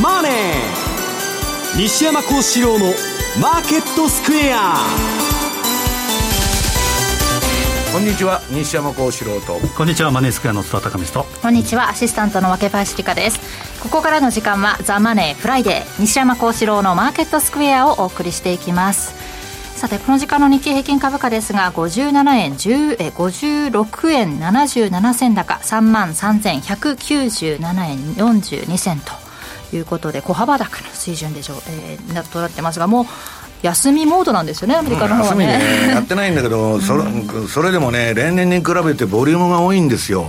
マネー」西山孝四郎の「マーケットスクエア」こんにちは西山孝四郎と。こんにちはマネースクエアの津田隆光と。こんにちはアシスタントの若林理香です。ここからの時間は「ザ・マネーフライデー西山孝四郎のマーケットスクエア」をお送りしていきます。さてこの時間の日経平均株価ですが57円10え56円77銭高3万3197円42銭ということで小幅高の水準でしょう、えー、なとなってますがもう休みモードなんですよね、アメリカの方はね。ねやってないんだけど、それそれでもね、例年に比べてボリュームが多いんですよ。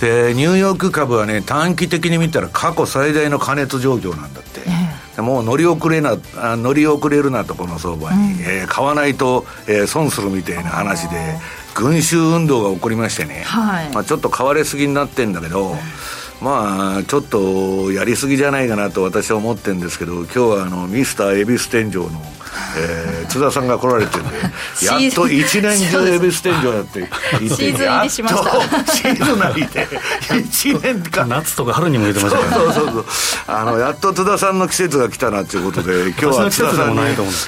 で、ニューヨーク株はね、短期的に見たら過去最大の過熱状況なんだって。もう乗り遅れな乗り遅れるなとこの相場に、うん、えー、買わないと、えー、損するみたいな話で群衆運動が起こりましてね、はい、まあ、ちょっと買われすぎになってんだけど、まあちょっとやりすぎじゃないかなと私は思ってるんですけど今日はあのミスター恵比寿天井のえー、津田さんが来られてるんで やっと一年中恵比寿天井やってシーズン入りしました。シーズン入りで1年間。夏とか春にも言ってましたから、ね、そうそうそう。あのやっと津田さんの季節が来たなということで 今日は津田さんに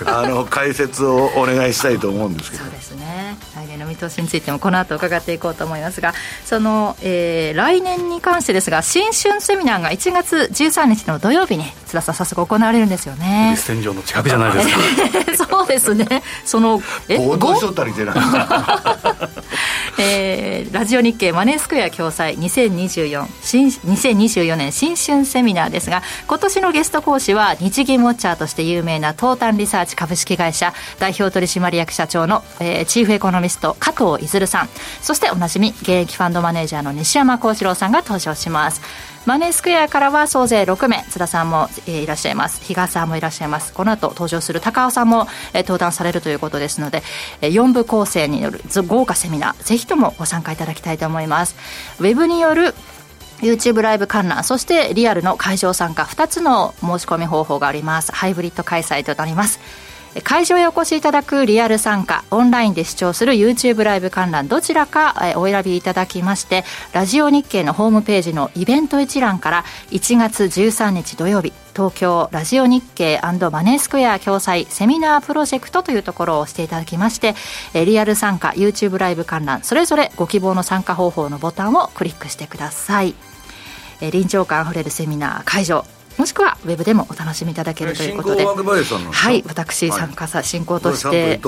あの解説をお願いしたいと思うんですけど。そうですね。来年の見通しについてもこの後伺っていこうと思いますがその、えー、来年に関してですが新春セミナーが1月13日の土曜日に津田さん早速行われるんですよね。恵比寿天井の近くじゃないですか そうですね。そのえ報道しとったりじゃな。い えー、ラジオ日経マネースクエア共催2024新2024年新春セミナーですが今年のゲスト講師は日銀ウォッチャーとして有名な東端リサーチ株式会社代表取締役社長の、えー、チーフエコノミスト加藤いずるさん。そしておなじみ現役ファンドマネージャーの西山幸四郎さんが登場しますマネースクエアからは総勢6名津田さんも、えー、いらっしゃいます。比嘉さんもいらっしゃいます。この後登場する高尾さんも、えー、登壇されるということですので、えー、4部構成による豪華セミナーぜひともご参加いただきたいと思います。ウェブによる YouTube ライブ観覧そしてリアルの会場参加2つの申し込み方法があります。ハイブリッド開催となります。会場へお越しいただくリアル参加オンラインで視聴する YouTube ライブ観覧どちらかお選びいただきましてラジオ日経のホームページのイベント一覧から1月13日土曜日東京ラジオ日経マネースクエア共催セミナープロジェクトというところを押していただきましてリアル参加 YouTube ライブ観覧それぞれご希望の参加方法のボタンをクリックしてください。臨場感あふれるセミナー会場。もしくはウェブでもお楽しみいただけるということで。はい私参加さ進行として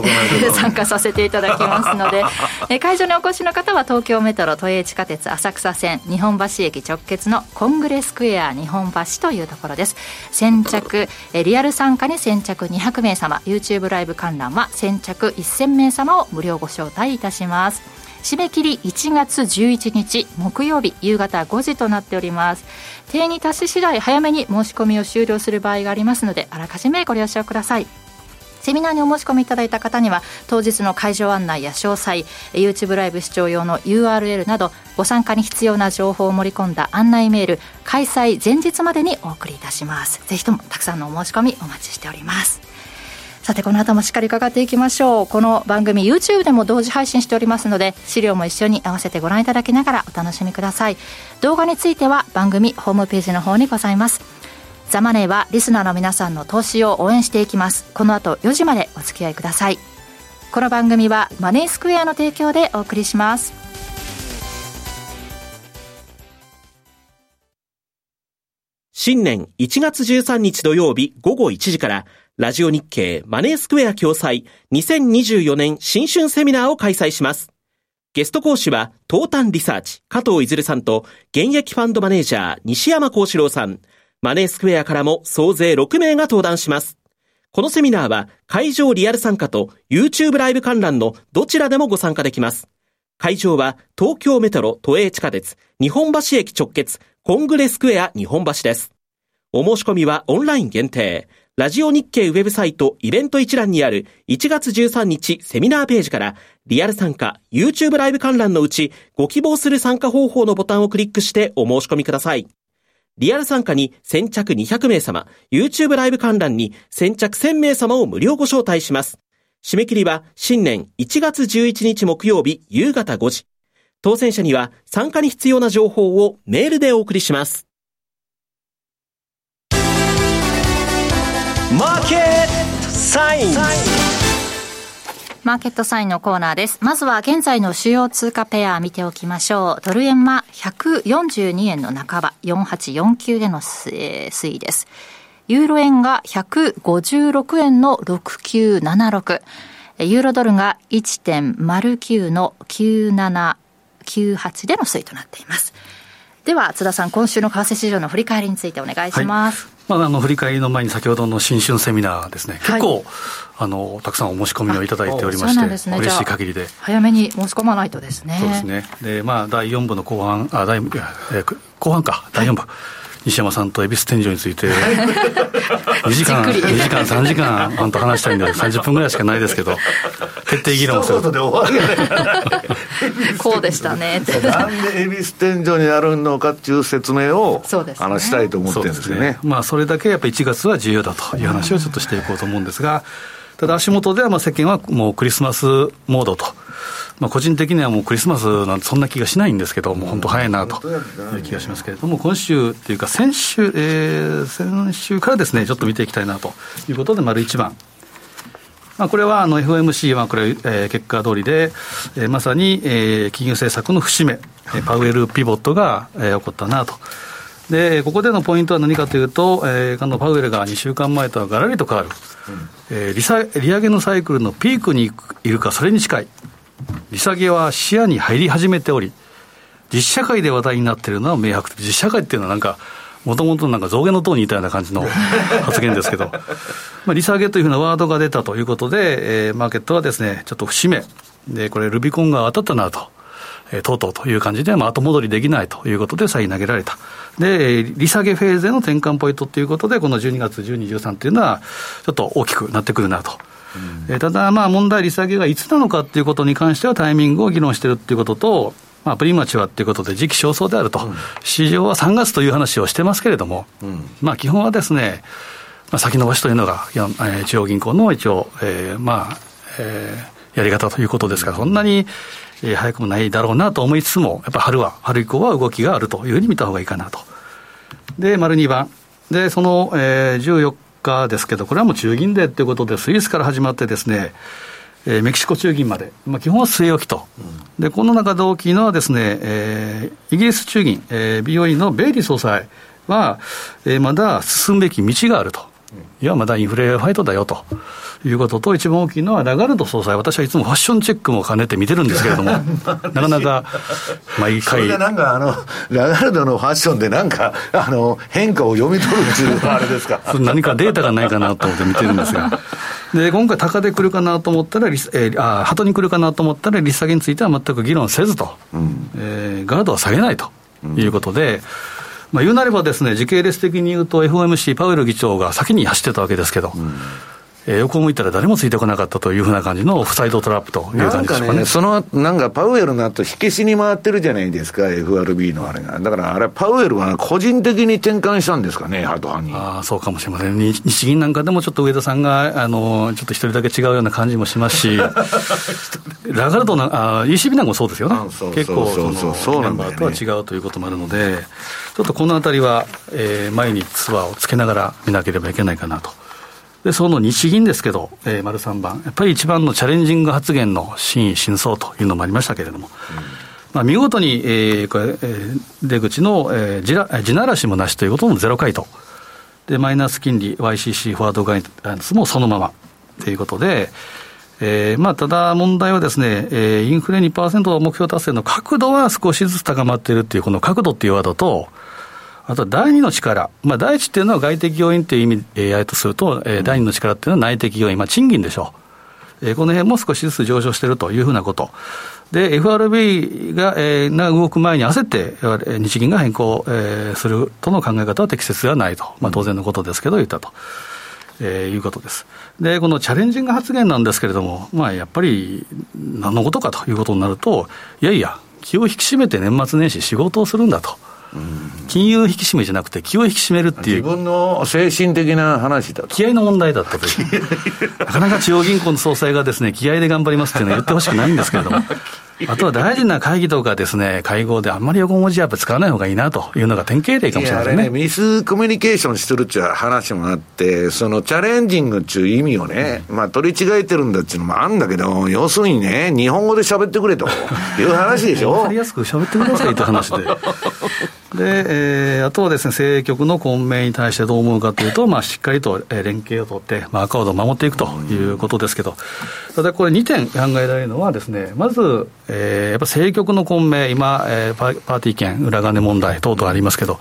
参加させていただきますので え会場にお越しの方は東京メトロ都営地下鉄浅草線日本橋駅直結のコングレスクエア日本橋というところです。先着えリアル参加に先着200名様。YouTube ライブ観覧は先着1000名様を無料ご招待いたします締め切り1月11日木曜日夕方5時となっております。定に達し次第早めに申し込みを終了する場合がありますのであらかじめご了承ください。セミナーにお申し込みいただいた方には当日の会場案内や詳細 YouTube ライブ視聴用の URL などご参加に必要な情報を盛り込んだ案内メール開催前日までにお送りいたします。ぜひともたくさんのお申し込みお待ちしております。さてこの後もしっかり伺っていきましょう。この番組 YouTube でも同時配信しておりますので資料も一緒に合わせてご覧いただきながらお楽しみください。動画については番組ホームページの方にございます。ザマネーはリスナーの皆さんの投資を応援していきます。この後4時までお付き合いください。この番組はマネースクエアの提供でお送りします。新年1月13日土曜日午後1時からラジオ日経マネースクエア共催2024年新春セミナーを開催します。ゲスト講師は、東端リサーチ、加藤いずるさんと、現役ファンドマネージャー、西山幸四郎さん。マネースクエアからも総勢6名が登壇します。このセミナーは、会場リアル参加と YouTube ライブ観覧のどちらでもご参加できます。会場は、東京メトロ都営地下鉄、日本橋駅直結、コングレスクエア日本橋です。お申し込みはオンライン限定。ラジオ日経ウェブサイトイベント一覧にある1月13日セミナーページからリアル参加 YouTube ライブ観覧のうちご希望する参加方法のボタンをクリックしてお申し込みください。リアル参加に先着200名様、YouTube ライブ観覧に先着1000名様を無料ご招待します。締め切りは新年1月11日木曜日夕方5時。当選者には参加に必要な情報をメールでお送りします。マーケットサインマーケットサインのコーナーです。まずは現在の主要通貨ペア見ておきましょう。ドル円は142円の半ば、4849での推移です。ユーロ円が156円の6976。ユーロドルが1.09の9798での推移となっています。では津田さん今週の為替市場の振り返りについてお願いします、はい、まあ、あの振り返りの前に先ほどの新春セミナーですね、結構、はい、あのたくさんお申し込みをいただいておりまして、ね、嬉しい限りで。早めに申し込まないとですね。そうですね。で、まあ、第4部の後半あ第、えー、後半か。第4部、はい西山さんと恵比寿天井について、2時間、2時間、3時間、あんと話したいんで、30分ぐらいしかないですけど、徹底議論する。こうでしたね。なんで恵比寿天井になるのかっていう説明を、そうです、ね、あのしたいと思ってるんですよね。ねまあ、それだけやっぱり1月は重要だという話をちょっとしていこうと思うんですが、ただ足元ではまあ世間はもうクリスマスモードと。まあ、個人的にはもうクリスマスなんてそんな気がしないんですけど、もう本当早いなという気がしますけれども、今週っていうか、先週、えー、先週からですね、ちょっと見ていきたいなということで、丸一番。まあ、これはあの FOMC はこれ、えー、結果通りで、えー、まさに、えー、金融政策の節目、パウエルピボットが、えー、起こったなと。で、ここでのポイントは何かというと、えー、あのパウエルが2週間前とはがらりと変わる、うん、えー、利下利上げのサイクルのピークにいるか、それに近い。利下げは視野に入り始めており、実社会で話題になっているのは明白で、実社会っていうのはなんか、もともとなんか象牙の塔にいたような感じの 発言ですけど、まあ、利下げというふうなワードが出たということで、えー、マーケットはですね、ちょっと節目。で、これ、ルビコンが当たったなと。えー、とうとうという感じで、まあ、後戻りできないということで、再投げられた。で、利下げフェーズへの転換ポイントということで、この12月12、13というのは、ちょっと大きくなってくるなと。うん、ただ、まあ、問題、利下げがいつなのかということに関しては、タイミングを議論しているということと、まあ、プリマチュアということで、時期尚早であると、うん、市場は3月という話をしてますけれども、うん、まあ、基本はですね、まあ、先延ばしというのが、えー、中央銀行の一応、えー、まあ、えー、やり方ということですから、そんなに、えー、早くもないだろうなと思いつつも、やっぱ春は、春以降は動きがあるというふうに見た方がいいかなと。で、丸2番。で、その、えー、14日ですけど、これはもう中銀でということで、スイスから始まってですね、えー、メキシコ中銀まで、まあ、基本は据え置きと、うん、でこの中で大きいのはですね、えー、イギリス中銀、えー、BOE のベイリー総裁は、えー、まだ進むべき道があると、うん、いや、まだインフレファイトだよと。いうことと、一番大きいのはラガルド総裁、私はいつもファッションチェックも兼ねて見てるんですけれども、なかなか毎回。それでなんかあの、ラガルドのファッションでなんか、あの、変化を読み取るっていうあれですか？何かデータがないかなと思って見てるんですが。で、今回高で来るかなと思ったら、えー、あ、鳩に来るかなと思ったら、利下げについては全く議論せずと、うん、えー、ガードは下げないということで、うんまあ、言うなればですね、時系列的に言うと FOMC、パウエル議長が先に走ってたわけですけど、えー、横を向いたら誰もついてこなかったというふうな感じのオフサイドトラップという感じですかね。ねその、なんかパウエルの後、火消しに回ってるじゃないですか、FRB のあれが。だからあれ、パウエルは個人的に転換したんですかね、ハート派に。ああ、そうかもしれません。日銀なんかでもちょっと上田さんが、あの、ちょっと一人だけ違うような感じもしますし、ラガルドな、あ ECB なんかもそうですよね。結構、その、そうなんだ、ね、とは違うということもあるので、ちょっとこのあたりは、えー、前にツアーをつけながら見なければいけないかなと。で、その日銀ですけど、えー、丸3番、やっぱり一番のチャレンジング発言の真意、真相というのもありましたけれども、うん、まあ、見事に、えーこれえー、出口の、えー、地な地ならしもなしということもゼロ回答。で、マイナス金利、YCC フォワードガイダンスもそのままということで、えーまあ、ただ問題はですね、えー、インフレ2%目標達成の角度は少しずつ高まっているっていう、この角度っていうワードと、あと第二の力、まあ、第一っていうのは外的要因という意味でやるとすると、えー、第二の力っていうのは内的要因、まあ、賃金でしょう。えー、この辺も少しずつ上昇しているというふうなこと。で、FRB が、えー、が動く前に焦って、日銀が変更、えー、するとの考え方は適切ではないと。まあ、当然のことですけど、言ったと。えー、いうことです。で、このチャレンジング発言なんですけれども、まあ、やっぱり、何のことかということになると、いやいや、気を引き締めて年末年始仕事をするんだと。金融引き締めじゃなくて、気を引き締めるっていう。自分の精神的な話だと。気合の問題だったという。なかなか中央銀行の総裁がですね、気合で頑張りますっていうのは言ってほしくないんですけれども。あとは大事な会議とかですね、会合であんまり横文字やっぱ使わない方がいいなというのが典型例かもしれないですね。ね、ミスコミュニケーションしてるっていう話もあって、そのチャレンジングっていう意味をね、まあ取り違えてるんだっていうのもあるんだけど、要するにね、日本語で喋ってくれという話でしょ。わかりやすく喋ってくださいという話で。で、えー、あとはですね、政局の混迷に対してどう思うかというと、まあ、しっかりと連携を取って、まあ、赤を守っていくということですけど、ただこれ2点考えられるのはですね、まず、えー、やっぱ政局の混迷、今、えー、パーティー券、裏金問題等々ありますけど、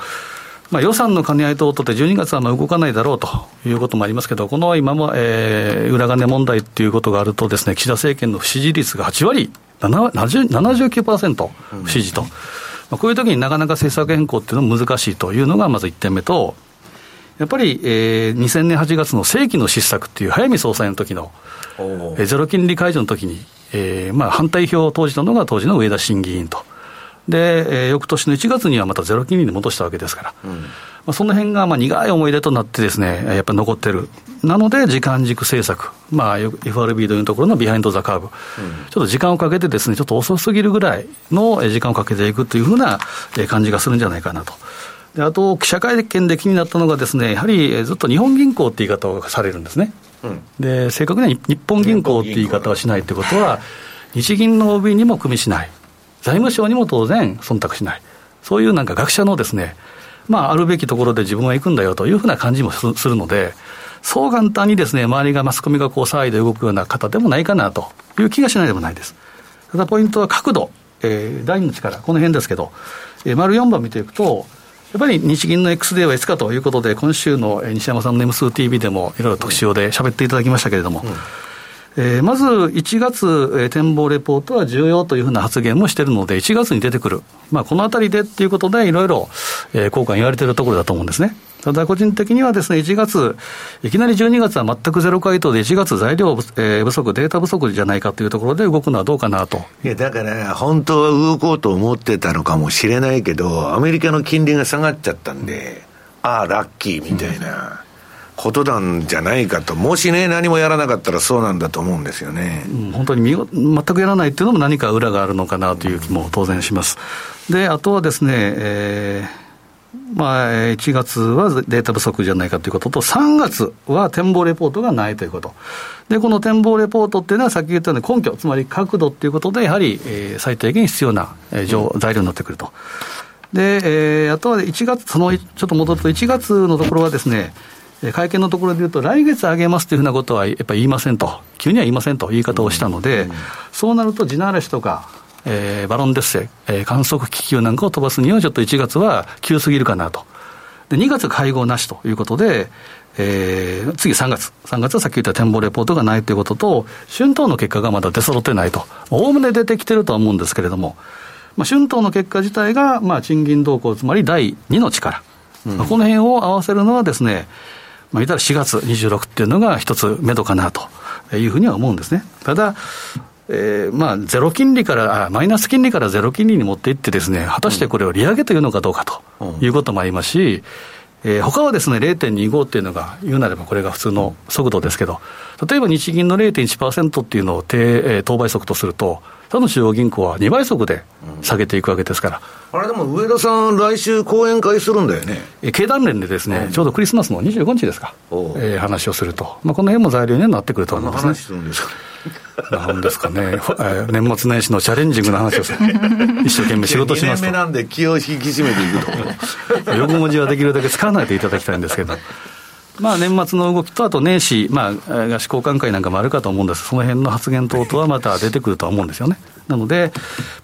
まあ、予算の兼ね合い等々で12月はまあ動かないだろうということもありますけど、この今も、えー、裏金問題っていうことがあるとですね、岸田政権の不支持率が8割、79%不支持と。うんまあ、こういう時になかなか政策変更っていうのは難しいというのがまず1点目と、やっぱり、えー、2000年8月の正規の失策っていう早見総裁の時の、えー、ゼロ金利解除の時に、えーまあ、反対票を投じたのが当時の上田審議員と。で、えー、翌年の1月にはまたゼロ金利に戻したわけですから、うんまあ、その辺がまあ苦い思い出となってですね、やっぱり残ってる。なので、時間軸政策、まあ、FRB というところのビハインド・ザ・カーブ、うん、ちょっと時間をかけてですね、ちょっと遅すぎるぐらいの時間をかけていくというふうな感じがするんじゃないかなと。であと、記者会見で気になったのがですね、やはりずっと日本銀行って言い方をされるんですね。うん、で、正確には日本銀行って言い方はしないってことは、日銀の OB にも組みしない。財務省にも当然忖度しない。そういうなんか学者のですね、まあ、あるべきところで自分は行くんだよというふうな感じもするので、そう簡単にですね、周りがマスコミがこう騒いで動くような方でもないかなという気がしないでもないです。ただポイントは角度、えー、第2の力、この辺ですけど、えー、丸4番見ていくと、やっぱり日銀の X デーはいつかということで、今週の西山さんの M2TV でもいろいろ特集で喋っていただきましたけれども、うんえー、まず1月、えー、展望レポートは重要というふうな発言もしているので、1月に出てくる、まあ、このあたりでっていうことで、いろいろ、えー、効果言われているところだと思うんですね。ただ個人的にはですね、1月、いきなり12月は全くゼロ回答で、1月材料、えー、不足、データ不足じゃないかというところで動くのはどうかなと。いや、だから、本当は動こうと思ってたのかもしれないけど、アメリカの金利が下がっちゃったんで、ああ、ラッキーみたいな。うんことなんじゃないかと、もしね、何もやらなかったらそうなんだと思うんですよね、うん、本当に全くやらないっていうのも何か裏があるのかなという気も当然します。で、あとはですね、えーまあ、1月はデータ不足じゃないかということと、3月は展望レポートがないということ。で、この展望レポートっていうのは、さっき言ったように根拠、つまり角度っていうことで、やはり、えー、最低限必要な、えー、材料になってくると。で、えー、あとは1月、その、ちょっと戻ると、1月のところはですね、会見のところで言うと、来月上げますというふうなことはやっぱり言いませんと、急には言いませんと言い方をしたので、うんうん、そうなると地ならしとか、えー、バロンデッセ、えー、観測気球なんかを飛ばすには、ちょっと1月は急すぎるかなと。で、2月会合なしということで、えー、次3月。3月はさっき言った展望レポートがないということと、春闘の結果がまだ出揃ってないと。おおむね出てきてるとは思うんですけれども、まあ、春闘の結果自体が、まあ、賃金動向、つまり第2の力。うん、この辺を合わせるのはですね、まあ、言ったら4月26っていうのが一つ目処かなというふうには思うんですね。ただ、えー、まあ、ゼロ金利からあ、マイナス金利からゼロ金利に持っていってですね、果たしてこれを利上げというのかどうかということもありますし、えー、他はですね、0.25っていうのが、言うなればこれが普通の速度ですけど、例えば日銀の0.1%っていうのを低、えー、当倍速とすると、他の中央銀行は2倍速で下げていくわけですから。うん、あれでも上田さん、来週講演会するんだよね。え経団連でですね、うん、ちょうどクリスマスの25日ですか、えー、話をすると、まあ、この辺も材料になってくると思いますね。話するんですかなんですかね、年末年始のチャレンジングな話をする、一生懸命仕事しますと。2年目なんで気を引き締めていくと。横文字はできるだけ使わないでいただきたいんですけど。まあ、年末の動きと、あと年始、まあ、合宿交換会なんかもあるかと思うんですその辺の発言等々はまた出てくるとは思うんですよね。なので、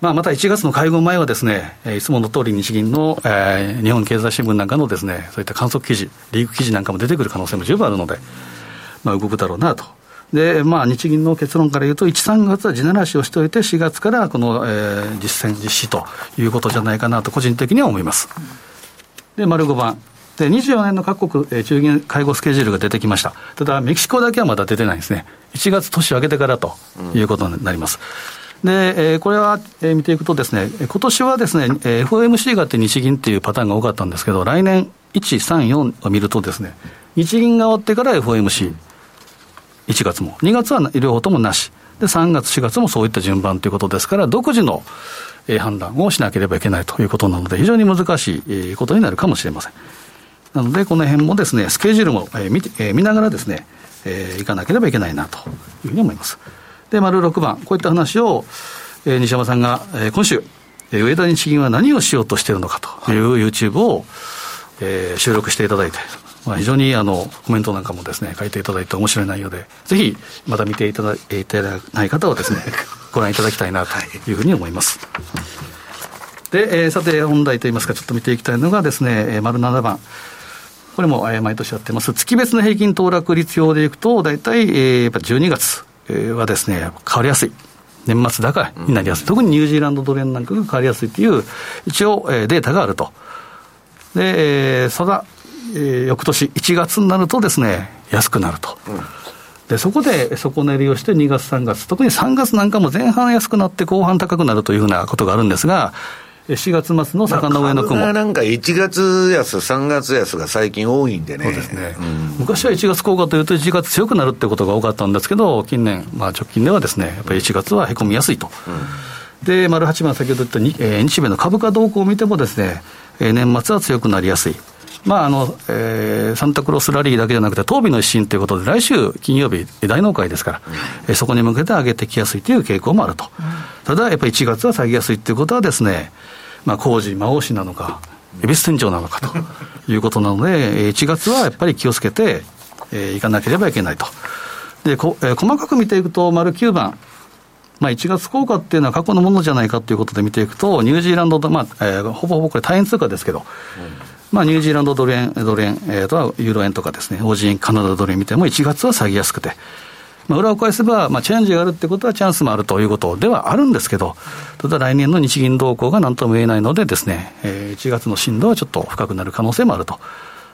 まあ、また1月の会合前はですね、いつもの通り日銀の、えー、日本経済新聞なんかのですね、そういった観測記事、リーク記事なんかも出てくる可能性も十分あるので、まあ、動くだろうなと。で、まあ、日銀の結論から言うと、1、3月は地ならしをしておいて、4月からこの、えー、実践実施ということじゃないかなと、個人的には思います。で、丸5番。で、24年の各国、えー、中銀会合スケジュールが出てきました。ただ、メキシコだけはまだ出てないんですね。1月年明けてからということになります。うん、で、えー、これは、えー、見ていくとですね、今年はですね、えー、FOMC があって日銀っていうパターンが多かったんですけど、来年1、3、4を見るとですね、日銀が終わってから FOMC、1月も、2月は両方ともなし。で、3月、4月もそういった順番ということですから、独自の判断をしなければいけないということなので、非常に難しいことになるかもしれません。なので、この辺もですね、スケジュールも見て見ながらですね、えー、いかなければいけないなというふうに思います。で、丸6番、こういった話を、えー、西山さんが、えー、今週、えー、上田日銀は何をしようとしているのかという YouTube を、えー、収録していただいて、まあ、非常にあのコメントなんかもですね書いていただいて面白い内容で、ぜひまた見ていただいただない方はですね、ご覧いただきたいなというふうに思います。で、えー、さて本題といいますか、ちょっと見ていきたいのがですね、丸7番。これも毎年やってます。月別の平均騰落率表でいくと、大体、えー、やっぱ12月はですね、変わりやすい。年末高になりやすい。特にニュージーランドドル円なんかが変わりやすいという、一応、えー、データがあると。で、えー、そが、えー、翌年1月になるとですね、安くなると。うんでそこで底練りをして2月、3月、特に3月なんかも前半安くなって後半高くなるというふうなことがあるんですが、4月末の坂の上の雲。まあ、なんか1月安、3月安が最近多いんでね。そうですね。うん、昔は1月効果というと1月強くなるってことが多かったんですけど、近年、まあ直近ではですね、やっぱり1月はへこみやすいと。うん、で、丸8番先ほど言ったに、えー、日米の株価動向を見てもですね、えー、年末は強くなりやすい。まああのえー、サンタクロースラリーだけじゃなくて、東美の一新ということで、来週金曜日、大納会ですから、うん、えー、そこに向けて上げてきやすいという傾向もあると、うん、ただやっぱり1月は下げやすいということはですね、まあ、工事、魔王氏なのか、恵比寿天井なのかと いうことなので、1月はやっぱり気をつけて、えー、いかなければいけないと。でこえー、細かく見ていくと、丸9番、まあ、1月効果っていうのは過去のものじゃないかということで見ていくと、ニュージーランド、まあえー、ほぼほぼこれ、大変通貨ですけど、うん、まあ、ニュージーランドドル円、ドル円、えー、とはユーロ円とかですね、オージー円、カナダドル円見ても、1月は下げやすくて、まあ、裏を返せば、まあ、チェンジがあるってことはチャンスもあるということではあるんですけど、ただ来年の日銀動向が何とも言えないのでですね、えー、1月の震度はちょっと深くなる可能性もあると。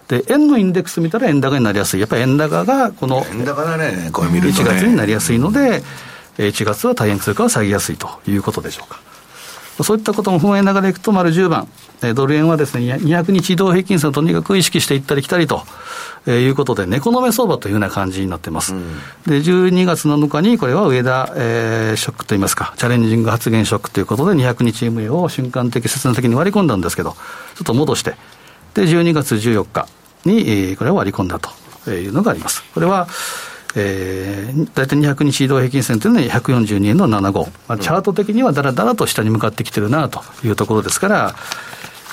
で、円のインデックス見たら円高になりやすい。やっぱり円高がこの、円高だね、これ見ると、ね、1月になりやすいので、1月は大変通貨は下げやすいということでしょうか。そういったことも踏まえながらいくと、丸10番、ドル円はですね、200日移動平均線をとにかく意識していったり来たりと、えー、いうことで、猫の目相場というような感じになってます。うん、で、12月7日に、これは上田、えー、ショックといいますか、チャレンジング発言ショックということで、200日 MA を瞬間的、切断的に割り込んだんですけど、ちょっと戻して、で、12月14日に、えー、これを割り込んだというのがあります。これは、えー、大体200日移動平均線というのは142円の75、まあ、チャート的にはだらだらと下に向かってきてるなというところですから、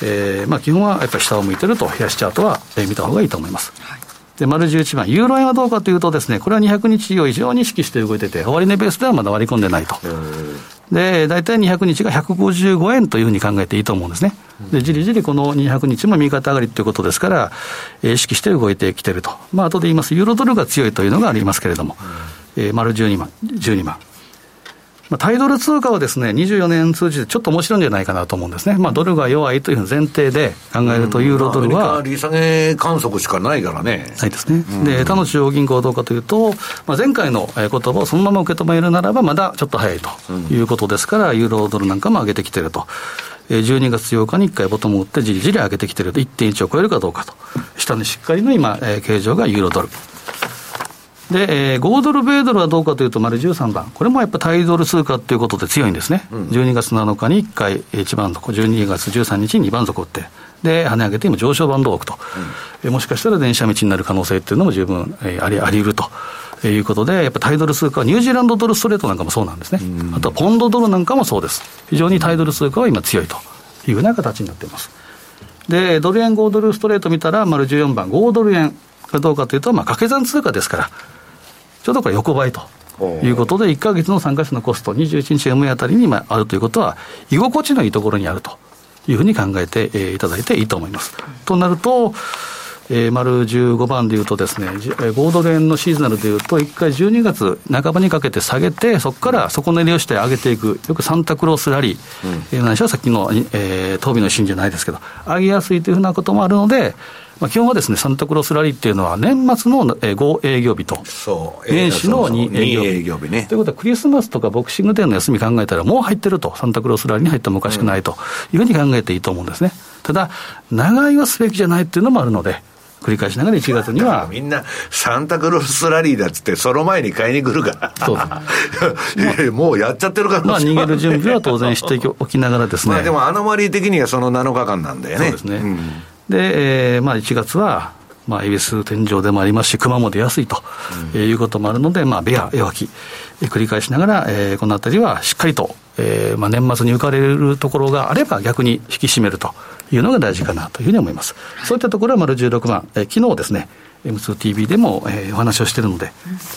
えーまあ、基本はやっぱり下を向いてると、冷やしチャートは、えー、見た方がいいと思います。はいで、丸11番、ユーロ円はどうかというとですね、これは200日を非常に意識して動いてて、終値ベースではまだ割り込んでないと。で、大体200日が155円というふうに考えていいと思うんですね。で、じりじりこの200日も右肩上がりということですから、えー、意識して動いてきてると。まあ、後で言います、ユーロドルが強いというのがありますけれども、えー、丸12万、12万。まあ、タイドル通貨はですね、24年通じてちょっと面白いんじゃないかなと思うんですね。まあ、ドルが弱いという前提で考えると、ユーロドルは。利下げ観測しかないからね。ないですね。で、他の中央銀行はどうかというと、まあ、前回の言葉をそのまま受け止めるならば、まだちょっと早いということですから、ユーロドルなんかも上げてきてると。12月8日に1回ボトムを打って、じりじり上げてきてると、1.1を超えるかどうかと。下にしっかりの今、形状がユーロドル。で、えー、5ドル、米ドルはどうかというと、丸13番、これもやっぱタイドル通貨ということで強いんですね、うん、12月7日に1回、1番底、12月13日に2番底打って、で、跳ね上げて今、上昇バンドを置くと、うん、もしかしたら電車道になる可能性っていうのも十分、えー、ありあり得ると。いうことで、やっぱタイドル通貨はニュージーランドドルストレートなんかもそうなんですね、うん、あとはポンドドルなんかもそうです、非常にタイドル通貨は今強いと。いうふうな形になっています。で、ドル円5ドルストレート見たら、丸14番、5ドル円かどうかというと、まあ、掛け算通貨ですから、ちょうどこれ横ばいと。いうことで、1か月の参加者のコスト、21日 MA あたりにあるということは、居心地のいいところにあると。いうふうに考えて、えー、いただいていいと思います。となると、えー、丸15番でいうとですね、5ドル円のシーズナルでいうと、1回12月半ばにかけて下げて、そこから底値りをして上げていく、よくサンタクロースラリー、うん、何しろさっきの、えー、東美のシーンじゃないですけど、上げやすいというふうなこともあるので、まあ、基本はですね、サンタクロースラリーっていうのは、年末の5営業日と、年始の2営業日。ね。ということは、クリスマスとかボクシングデーの休み考えたら、もう入ってると、サンタクロースラリーに入ってもおかしくないというふうに考えていいと思うんですね。ただ、長居はすべきじゃないっていうのもあるので、繰り返しながら1月には。みんな、サンタクロースラリーだっつって、その前に買いに来るから。そう もうやっちゃってるからまあ、逃げる準備は当然しておきながらですね。まあでも、アノマリー的にはその7日間なんだよね。そうですね。うん、で、えー、まあ1月は、まあ、恵比寿天井でもありますし、熊も出やすいと、うん、いうこともあるので、まあ、ベア、弱気、繰り返しながら、えー、このあたりはしっかりと、えーまあ、年末に浮かれるところがあれば、逆に引き締めるというのが大事かなというふうに思います。そういったところは丸16万、えー、昨日ですね、M2TV でも、えー、お話をしているので、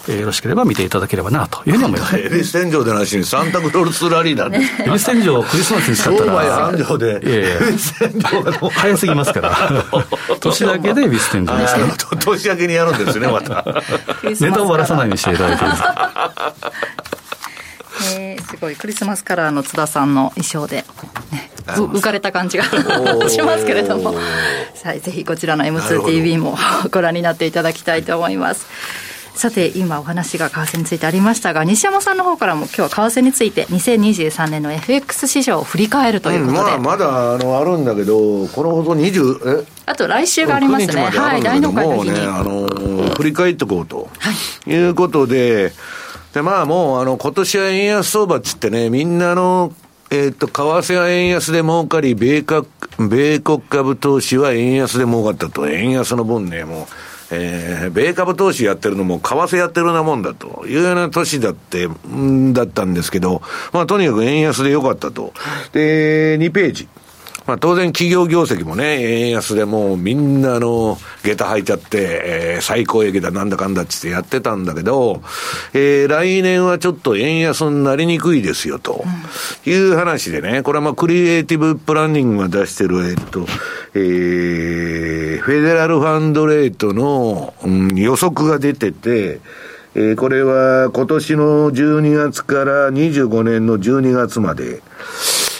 えー、よろしければ見ていただければなというふうに思います。エビス天井でなしにサンタクロースラリーなんです。エビス天井をクリスマスに使ったら。商売繁盛で。いやいや。エビス天井が早すぎますから。年だけでエビス天井ですね。年明けにやるんですね、また。ネタをばらさないようにしていただいていいですえー、すごい。クリスマスカラーの津田さんの衣装で、ね、浮かれた感じがしますけれども。さあぜひこちらの M2TV もご覧になっていただきたいと思います。さて今お話が為替についてありましたが西山さんの方からも今日は為替について2023年の FX 市場を振り返るということで、うん、まあ、まだあのあるんだけどこのほど20え？あと来週がありますね。はい大納会の日に、ね、あの振り返っていこうと、はい、いうことででまあもうあの今年は円安相場っつってねみんなのえっ、と、為替は円安で儲かり、米国、米国株投資は円安で儲かったと。円安の分ね、もう、えー、米株投資やってるのも、為替やってるようなもんだというような年だって、んだったんですけど、まあ、とにかく円安でよかったと。で、2ページ。まあ当然企業業績もね、円安でもうみんなあの、下駄履いちゃって、えー、最高益だなんだかんだっつってやってたんだけど、えー、来年はちょっと円安になりにくいですよと、いう話でね、これはまあクリエイティブプランニングが出してる、えっと、えー、フェデラルファンドレートの、うん、予測が出てて、えー、これは今年の12月から25年の12月まで、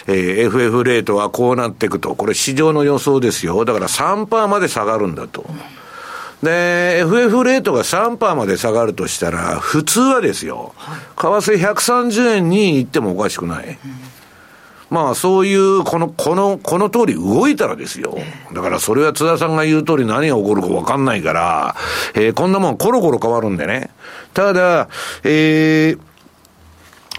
えー、FF レートはこうなっていくと、これ市場の予想ですよ。だから3%まで下がるんだと。で、FF レートが3%まで下がるとしたら、普通はですよ、為替130円に行ってもおかしくない。まあそういう、この、この、この通り動いたらですよ。だからそれは津田さんが言う通り何が起こるかわかんないから、えー、こんなもんコロコロ変わるんでね。ただ、えー、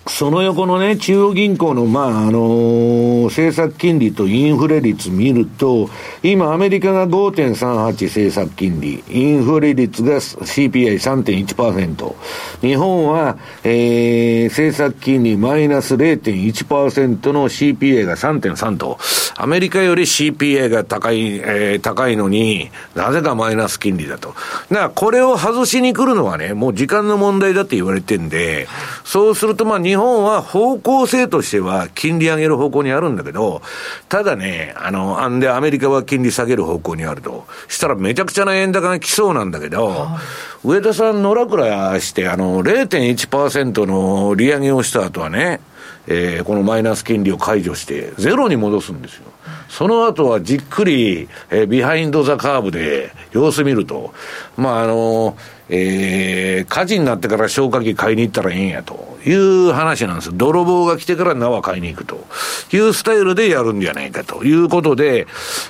その横のね、中央銀行の、まあ、あのー、政策金利とインフレ率見ると、今アメリカが5.38政策金利、インフレ率が CPI3.1%、日本は、えー、政策金利マイナス0.1%の CPI が3.3と、アメリカより CPI が高い、えー、高いのになぜかマイナス金利だと。だからこれを外しに来るのはね、もう時間の問題だって言われてんで、そうするとまあ日本は方向性としては金利上げる方向にあるんだけど、ただね、あの、あんでアメリカは金利下げる方向にあると。したらめちゃくちゃな円高が来そうなんだけど、はい、上田さん、のらくらして、あの、0.1%の利上げをした後はね、えー、このマイナス金利を解除して、ゼロに戻すんですよ。その後はじっくり、えー、 behind the curve で様子見ると、まあ、あの、えー、火事になってから消火器買いに行ったらええんやという話なんです。泥棒が来てから縄買いに行くというスタイルでやるんじゃないかということで、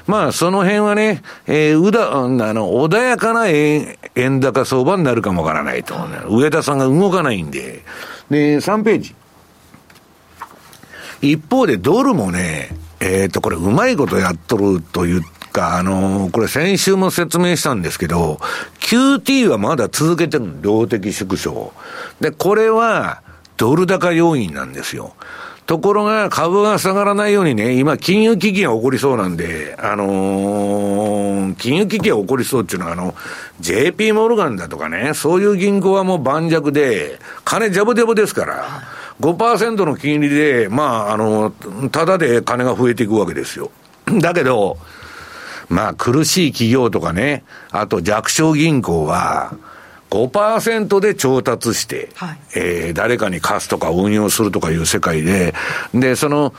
まあ、その辺はね、えー、うだ、あの、穏やかな円円高相場になるかもわからないと。上田さんが動かないんで。で、3ページ。一方でドルもね、えっ、ー、と、これうまいことやっとると言か、あのー、これ先週も説明したんですけど、QT はまだ続けてる量的縮小。で、これはドル高要因なんですよ。ところが株が下がらないようにね、今金融危機が起こりそうなんで、あのー、金融危機が起こりそうっていうのは、あの、JP モルガンだとかね、そういう銀行はもう盤石で、金ジャブジャブですから、5%の金利で、まあ、あの、ただで金が増えていくわけですよ。だけど、まあ苦しい企業とかね、あと弱小銀行は、5%で調達して、はい、えー、誰かに貸すとか運用するとかいう世界で、で、その、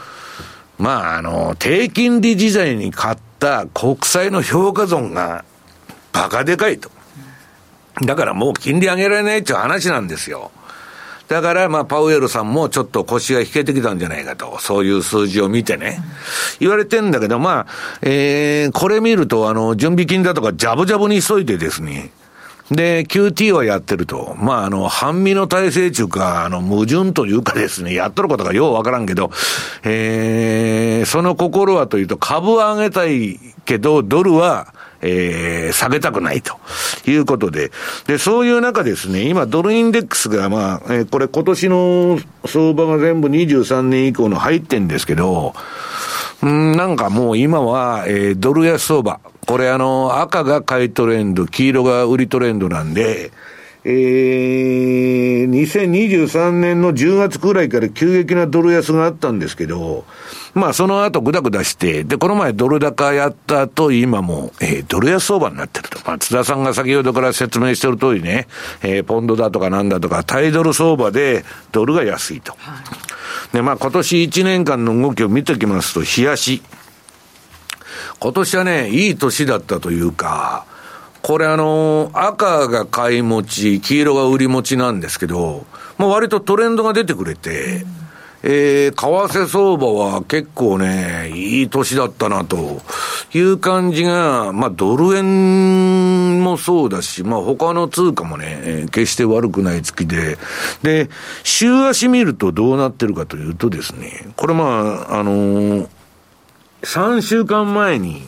まあ、あの、低金利時代に買った国債の評価損がバカでかいと。だからもう金利上げられないっていう話なんですよ。だから、まあ、パウエルさんもちょっと腰が引けてきたんじゃないかと、そういう数字を見てね、言われてんだけど、まあ、えー、これ見ると、あの、準備金だとか、ジャブジャブに急いでですね、で、QT はやってると。まあ、あの、半身の体制中か、あの、矛盾というかですね、やっとることがようわからんけど、えー、その心はというと、株は上げたいけど、ドルは、えー、下げたくないということで。で、そういう中ですね、今ドルインデックスが、まあ、えー、これ今年の相場が全部23年以降の入ってんですけど、うん、なんかもう今は、えー、ドル安相場。これあの、赤が買いトレンド、黄色が売りトレンドなんで、えー、2023年の10月くらいから急激なドル安があったんですけど、まあその後ぐだぐだして、で、この前ドル高やった後、今も、えー、ドル安相場になってると。まあ津田さんが先ほどから説明してる通りね、えー、ポンドだとかなんだとか、タイドル相場でドルが安いと。はい、で、まあ今年1年間の動きを見てきますと、冷やし。今年はね、いい年だったというか、これあの、赤が買い持ち、黄色が売り持ちなんですけど、もう割とトレンドが出てくれて、えー、為替相場は結構ね、いい年だったなと。いう感じが、まあドル円もそうだし、まあ他の通貨もね、決して悪くない月で、で、週足見るとどうなってるかというとですね、これまあ、あのー、3週間前に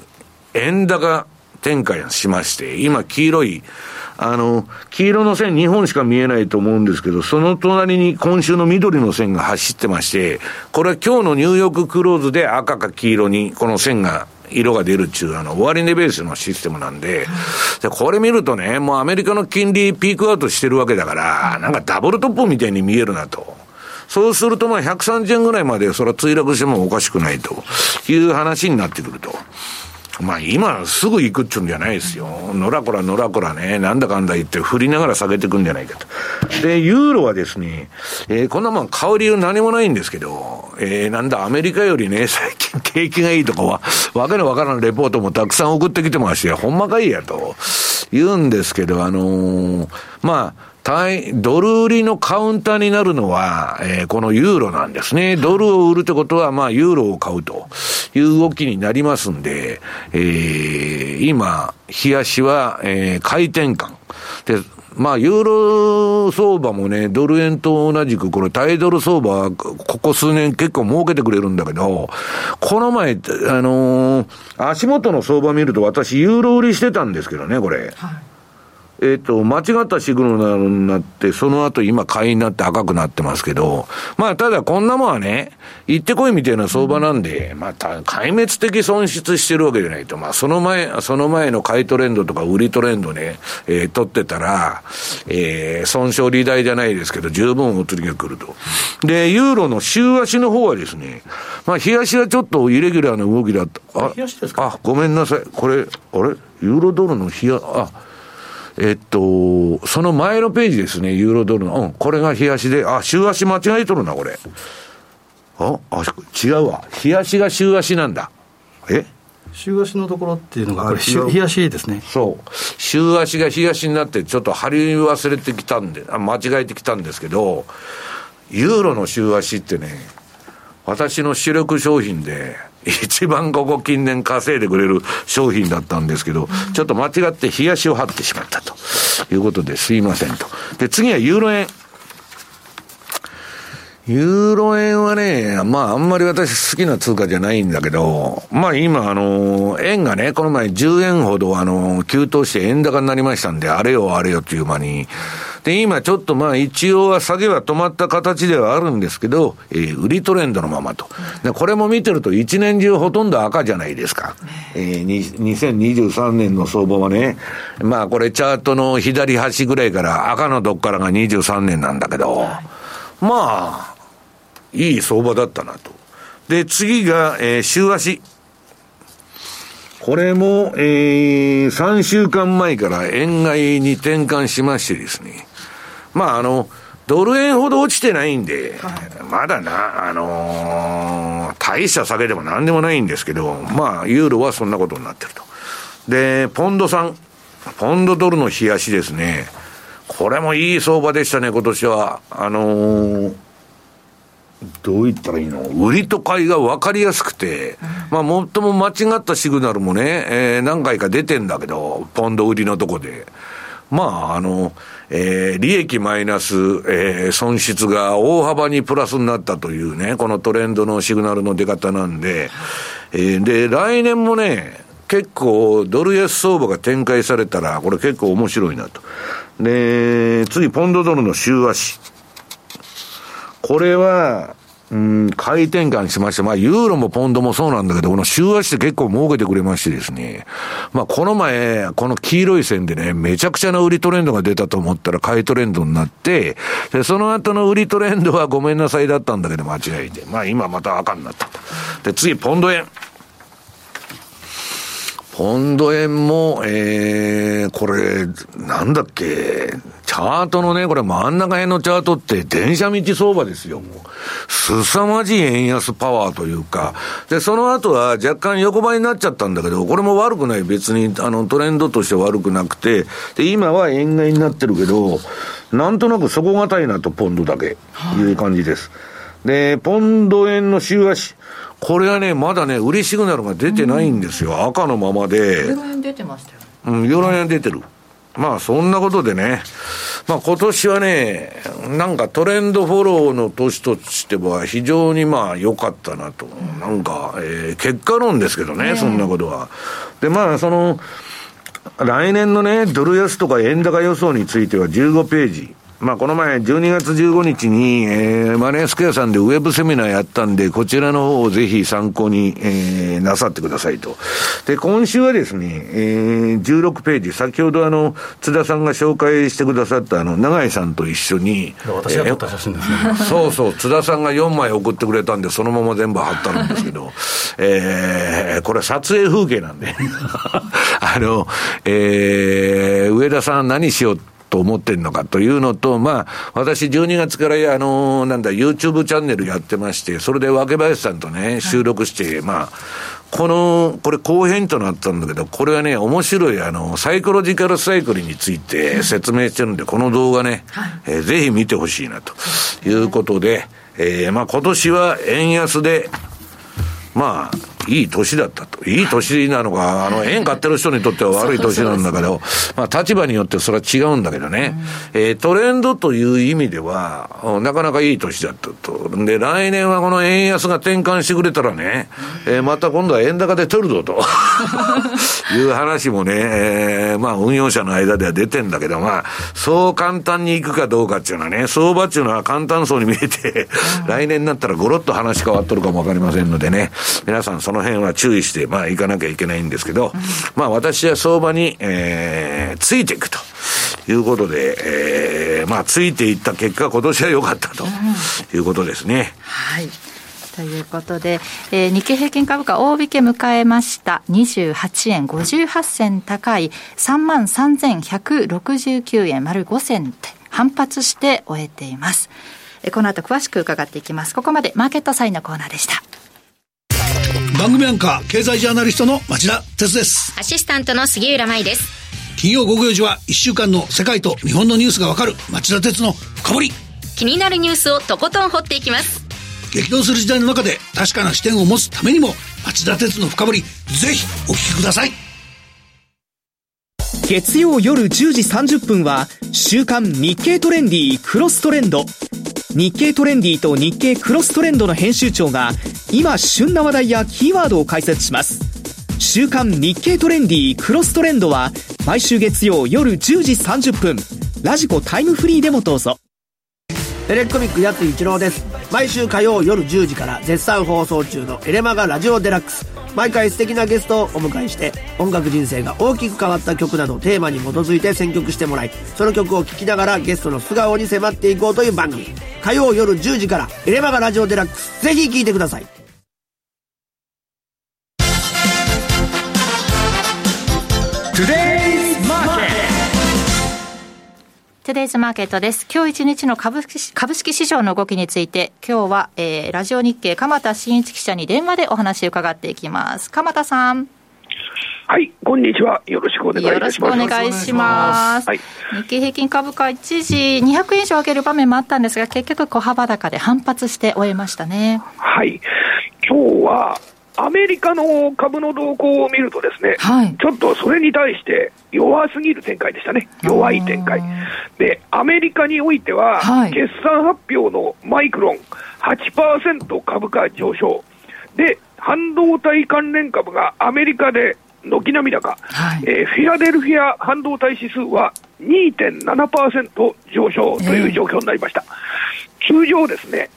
円高展開しまして、今黄色い、あの、黄色の線2本しか見えないと思うんですけど、その隣に今週の緑の線が走ってまして、これは今日のニューヨーククローズで赤か黄色にこの線が色が出るっていう、あの、終値ベースのシステムなんで、で、これ見るとね、もうアメリカの金利ピークアウトしてるわけだから、なんかダブルトップみたいに見えるなと。そうするとまあ130円ぐらいまでそれは墜落してもおかしくないという話になってくると。まあ今すぐ行くっちゅうんじゃないですよ。のらこらのらこらね、なんだかんだ言って振りながら下げていくんじゃないかと。で、ユーロはですね、えー、こんなもん買う理由何もないんですけど、えー、なんだアメリカよりね、最近景気がいいとかは、わけのわからんレポートもたくさん送ってきてまして、ほんまかいやと言うんですけど、あのー、まあ、対、ドル売りのカウンターになるのは、えー、このユーロなんですね。ドルを売るってことは、まあ、ユーロを買うという動きになりますんで、えー、今、冷やしは、えー、回転感。で、まあ、ユーロ相場もね、ドル円と同じく、これ、タイドル相場は、ここ数年結構儲けてくれるんだけど、この前、あのー、足元の相場見ると、私、ユーロ売りしてたんですけどね、これ。はいえっ、ー、と、間違ったシグナルになって、その後今買いになって赤くなってますけど、まあ、ただこんなもんはね、行ってこいみたいな相場なんで、まあ、壊滅的損失してるわけじゃないと、まあ、その前、その前の買いトレンドとか売りトレンドね、えー、取ってたら、えー、損傷利大じゃないですけど、十分お釣りが来ると。で、ユーロの週足の方はですね、まあ、日足はちょっとイレギュラーな動きだった。あ、あ、ごめんなさい。これ、あれ？ユーロドルの日足、あ、えっと、その前のページですね、ユーロドルの。うん、これが日足で、あ、週足間違えとるな、これ。あ、あ、違うわ。日足が週足なんだ。え？週足のところっていうのが、これ、日足ですね。そう。週足が日足になって、ちょっと張り忘れてきたんで、あ間違えてきたんですけど、ユーロの週足ってね、私の主力商品で、一番ここ近年稼いでくれる商品だったんですけど、ちょっと間違って冷やしを張ってしまったということですいませんと。で、次はユーロ円。ユーロ円はね、まああんまり私好きな通貨じゃないんだけど、まあ今あの、円がね、この前10円ほどあの、急騰して円高になりましたんで、あれよあれよっていう間に、で、今ちょっとまあ一応は下げは止まった形ではあるんですけど、えー、売りトレンドのままと。で、これも見てると一年中ほとんど赤じゃないですか。えー、2023年の相場はね、まあこれチャートの左端ぐらいから赤のどっからが23年なんだけど、まあ、いい相場だったなと。で、次が、えー、週足。これも、えー、3週間前から円買いに転換しましてですね。まあ、あの、ドル円ほど落ちてないんで、はい、まだな、あのー、大した下げでもなんでもないんですけど、まあ、ユーロはそんなことになってると。で、ポンドさん、ポンドドルの冷やしですね。これもいい相場でしたね、今年は。あのー、どう言ったらいいの？売りと買いが分かりやすくて、まあ、最も間違ったシグナルもね、えー、何回か出てんだけど、ポンド売りのとこで。まあ、あの、えー、利益マイナス、えー、損失が大幅にプラスになったというね、このトレンドのシグナルの出方なんで、えー、で、来年もね、結構ドル安相場が展開されたら、これ結構面白いなと。で、次、ポンドドルの週足。これは、うん、買い転換しまして、まあ、ユーロもポンドもそうなんだけど、この週足で結構儲けてくれましてですね。まあ、この前、この黄色い線でね、めちゃくちゃな売りトレンドが出たと思ったら買いトレンドになって、で、その後の売りトレンドは ごめんなさいだったんだけど、間違えて。まあ、今また赤になったと。で、次、ポンド円。ポンド円も、えー、これ、なんだっけ、チャートのね、これ真ん中辺のチャートって電車道相場ですよ。すさまじい円安パワーというか。で、その後は若干横ばいになっちゃったんだけど、これも悪くない。別に、あの、トレンドとして悪くなくて、で、今は円買いになってるけど、なんとなく底堅いなと、ポンドだけ、いう感じです。で、ポンド円の週足。これはね、まだね、売りシグナルが出てないんですよ、うん、赤のままで。ユーロ円出てましたよ。うん、ユーロ円出てる。まあ、そんなことでね、まあ、今年はね、なんかトレンドフォローの年としては非常にまあ良かったなと。なんか、えー、結果論ですけどね、ねそんなことは。で、まあ、その、来年のね、ドル安とか円高予想については15ページ。まあ、この前、12月15日に、えー、マネースクエアさんでウェブセミナーやったんで、こちらの方をぜひ参考に、えー、なさってくださいと。で、今週はですね、えー、16ページ、先ほどあの、津田さんが紹介してくださったあの、永井さんと一緒に、私が撮った写真ですね、えー。そうそう、津田さんが4枚送ってくれたんで、そのまま全部貼ったんですけど、えー、これ撮影風景なんで、あの、えー、上田さん何しようって、と思ってるのかというのと、まあ、私12月から、あの、なんだ、YouTube チャンネルやってまして、それで若林さんとね、収録して、はい、まあ、この、これ後編となったんだけど、これはね、面白い、あの、サイコロジカルサイクルについて説明してるんで、この動画ね、はい、えー、ぜひ見てほしいな、ということで、えー、まあ今年は円安で、まあ、いい年だったと。いい年なのか、あの、円買ってる人にとっては悪い年なんだけど、まあ、立場によってそれは違うんだけどね。えー、トレンドという意味では、なかなかいい年だったと。で、来年はこの円安が転換してくれたらね、えー、また今度は円高で取るぞと。いう話もね、えー、まあ、運用者の間では出てんだけど、まあ、そう簡単にいくかどうかっていうのはね、相場っていうのは簡単そうに見えて、来年になったらごろっと話変わっとるかもわかりませんのでね、皆さんそのの辺は注意して、まあ、いかなきゃいけないんですけど、まあ、私は相場に、えー、ついていくということで、えー、まあ、ついていった結果、今年は良かったということですね。はい。ということで、えー、日経平均株価大引け迎えました。28円58銭高い3万3169円丸5銭反発して終えています。この後詳しく伺っていきます。ここまでマーケットサインのコーナーでした。番組アンカー経済ジャーナリストの町田哲です。アシスタントの杉浦舞です。金曜午後4時は1週間の世界と日本のニュースがわかる町田哲の深掘り。気になるニュースをとことん掘っていきます。激動する時代の中で確かな視点を持つためにも町田鉄の深掘りぜひお聞きください。月曜夜10時30分は週刊日経トレンディクロストレンド日経トレンディと日経クロストレンドの編集長が今旬な話題やキーワードを解説します。週刊日経トレンディクロストレンドは毎週月曜夜10時30分。ラジコタイムフリーでもどうぞ。テレコミックやつ一郎です。毎週火曜夜10時から絶賛放送中のエレマガラジオデラックス。毎回素敵なゲストをお迎えして音楽人生が大きく変わった曲などテーマに基づいて選曲してもらいその曲を聴きながらゲストの素顔に迫っていこうという番組。火曜夜10時からエレマガラジオデラックス。ぜひ聴いてください。トゥデイズマーケットです。今日一日の株式株式市場の動きについて、今日は、えー、ラジオ日経鎌田新一記者に電話でお話を伺っていきます。鎌田さん。はい、こんにちは。よろしくお願いいよろしくお。願いします。はい日経平均株価一時200円以上上げる場面もあったんですが、結局小幅高で反発して終えましたね。はい。今日は、アメリカの株の動向を見るとですね、はいちょっとそれに対して弱すぎる展開でしたね。弱い展開。で、アメリカにおいては、はい決算発表のマイクロン8%株価上昇。で、半導体関連株がアメリカで軒並み高。はいえーフィラデルフィア半導体指数は2.7%上昇という状況になりました。通常ですね、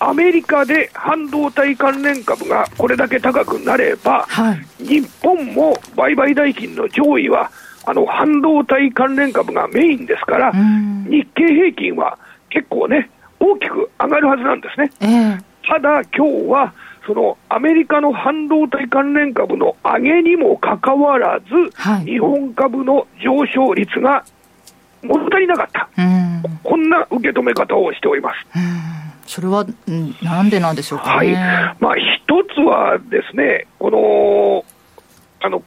アメリカで半導体関連株がこれだけ高くなれば、はい日本も売買代金の上位は、あの半導体関連株がメインですから、ん日経平均は結構ね、大きく上がるはずなんですね。ええただ、今日はそのアメリカの半導体関連株の上げにもかかわらず、はい日本株の上昇率が物足りなかった、うん。こんな受け止め方をしております。それは、うんなんでなんでしょうかはい、まあ、一つはですね、この、あの、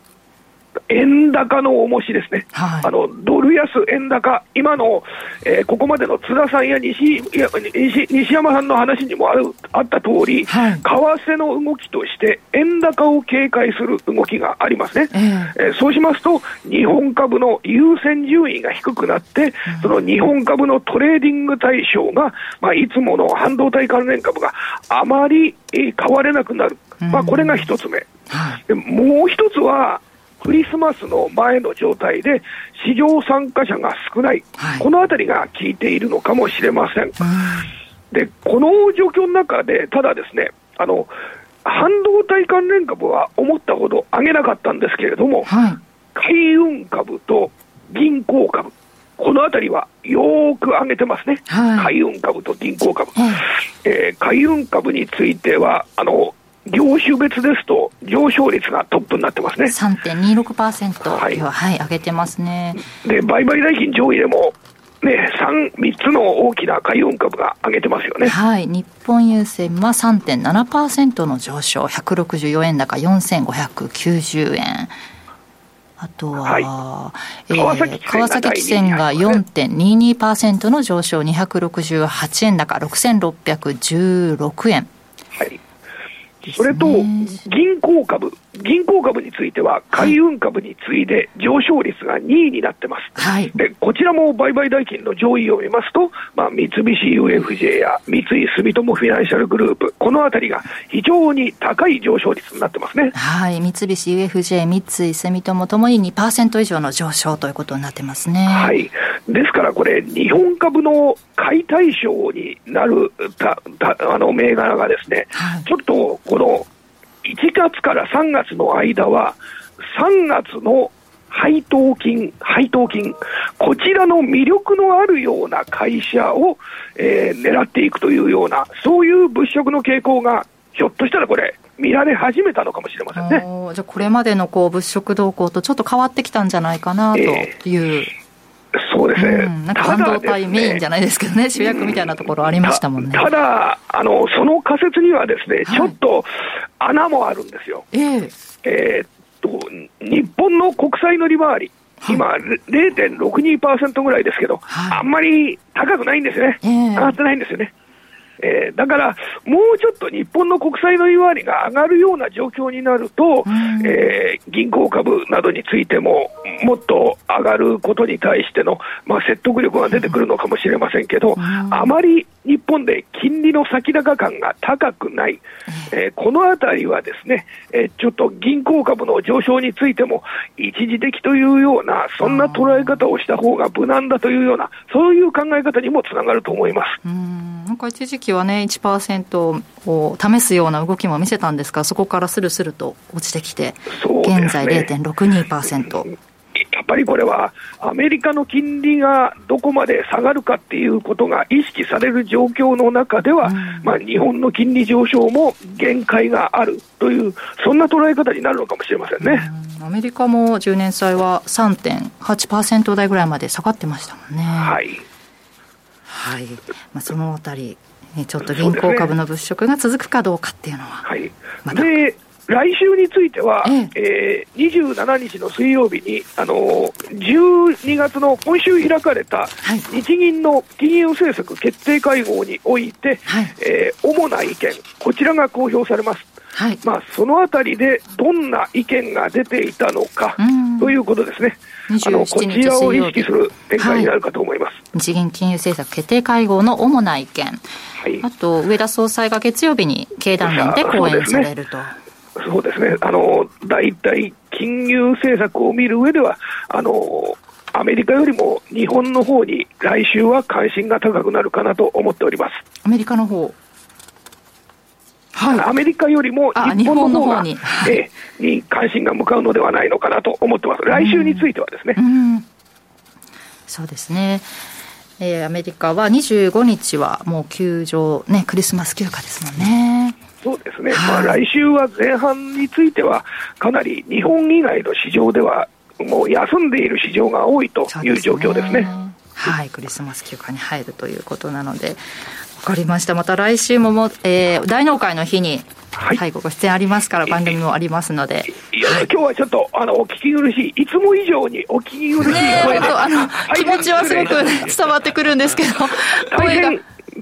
円高の重しですね、はい。あのドル安円高、今の、えーここまでの津田さんや西いや西西山さんの話にもあるあった通り、はい。為替の動きとして、円高を警戒する動きがありますね。ええ。ーそうしますと、日本株の優先順位が低くなって、その日本株のトレーディング対象が、まあ、いつもの半導体関連株があまり、えー買われなくなる、まあ、これが一つ目。はい。でもう一つは、クリスマスの前の状態で、市場参加者が少ない、はいこのあたりが効いているのかもしれません。で、この状況の中で、ただですね、あの、半導体関連株は思ったほど上げなかったんですけれども、はい。海運株と銀行株、このあたりはよーく上げてますね、はい海運株と銀行株。ええー海運株については、あの業種別ですと、上昇率がトップになってますね。3.26%はいは、はい、上げてますね。で、売買代金上位でも、ね、3、3つの大きな海運株が上げてますよね。はい。日本郵船は3.7%の上昇、164円高4590円。あとは、はいえー川崎汽船が川崎汽船が第二位に入り4.22%の上昇、268円高6616円。はいそれと、銀行株、銀行株については、海運株に次いで上昇率が2位になってます。はい。で、こちらも売買代金の上位を見ますと、まあ、三菱 UFJ や三井住友フィナンシャルグループ、このあたりが非常に高い上昇率になってますね。はい。三菱 UFJ、三井住友ともに2%以上の上昇ということになってますね。はい。ですからこれ、日本株の買い対象になるたたあの銘柄がですね、はいちょっとこの1月から3月の間は、3月の配当金、配当金、こちらの魅力のあるような会社を、えー狙っていくというような、そういう物色の傾向が、ひょっとしたらこれ、見られ始めたのかもしれませんね。じゃあこれまでのこう物色動向とちょっと変わってきたんじゃないかなという、そうですね。うん、なんか半導体メインじゃないですけどね、主役みたいなところありましたもんね。たただあの、その仮説にはですね、はいちょっと穴もあるんですよ。えええーっと、日本の国債の利回り、今、0.62%ぐらいですけど、はいあんまり高くないんですよね。ええ上がってないんですよね。えーだから、もうちょっと日本の国債の利回りが上がるような状況になると、ん。えー銀行株などについても、もっと上がることに対しての、まあ、説得力が出てくるのかもしれませんけど、あまり日本で金利の先高感が高くない、えーこのあたりはですね、えーちょっと銀行株の上昇についても、一時的というような、そんな捉え方をした方が無難だというような、そういう考え方にもつながると思います。うんか一時期はね、1%を試すような動きも見せたんですが、そこからスルスルと落ちてきて、現在0.62%。やっぱりこれは、アメリカの金利がどこまで下がるかっていうことが意識される状況の中では、まあ、日本の金利上昇も限界があるという、そんな捉え方になるのかもしれませんね。アメリカも10年債は3.8%台ぐらいまで下がってましたもんね。はいはい。まあ、そのあたり、ねちょっと銀行株の物色が続くかどうかっていうのは。はいまたで、来週については、ええー、27日の水曜日に、あのー、12月の今週開かれた日銀の金融政策決定会合において、はい、えー、主な意見、こちらが公表されます。はい。まあ、そのあたりでどんな意見が出ていたのかということですね。あのこちらを意識する展開になるかと思います、はい、日銀金融政策決定会合の主な意見、はい、あと上田総裁が月曜日に経団連で講演されると。そうですね、あの大体金融政策を見る上では、あのアメリカよりも日本の方に来週は関心が高くなるかなと思っております。アメリカの方はい、アメリカよりも日本の方に。えに関心が向かうのではないのかなと思ってます、来週についてはですね。うそうですね。えー、アメリカは25日はもう休場、ね、クリスマス休暇ですもんね。そうですね、まあ、来週は前半については、かなり日本以外の市場では、もう休んでいる市場が多いという状況ですね。はい、クリスマス休暇に入るということなので、わかりました。また来週もも、えー、大納会の日に、はい、はい、ご出演ありますから、番組もありますので。いや、はい、今日はちょっと、あの、お聞き苦しい、いつも以上にお聞き苦しい声で、ね、あの、気持ちはすごく伝わってくるんですけど、声が。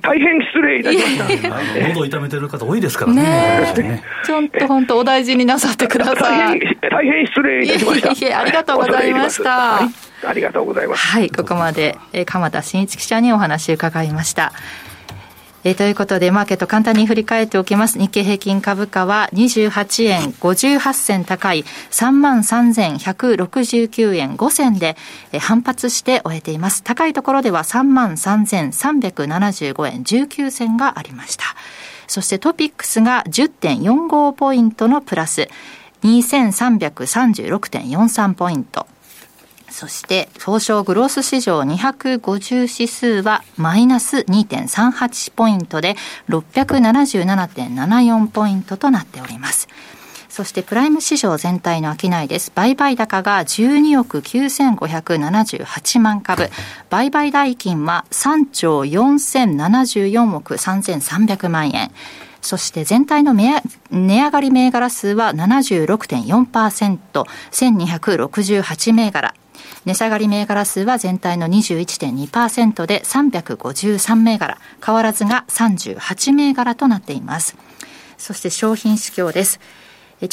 大変失礼いたしました。喉痛めてる方多いですからね。ねちょっと本当お大事になさってください。大変失礼いたしました。いえいえ、ありがとうございました。はい、ありがとうございます。はい、ここまで、え鎌田新一記者にお話を伺いました。えー、ということで、マーケット簡単に振り返っておきます。日経平均株価は28円58銭高い33,169円5銭で、えー、反発して終えています。高いところでは33,375円19銭がありました。そしてトピックスが10.45ポイントのプラス、2336.43ポイント。そして、東証グロース市場250指数はマイナス2.38ポイントで677.74ポイントとなっております。そしてプライム市場全体の商いです。売買高が12億9578万株。売買代金は3兆4074億3300万円。そして全体の値上がり銘柄数は76.4%、1268銘柄。値下がり銘柄数は全体の21.2%で353銘柄、変わらずが38銘柄となっています。そして商品市況です。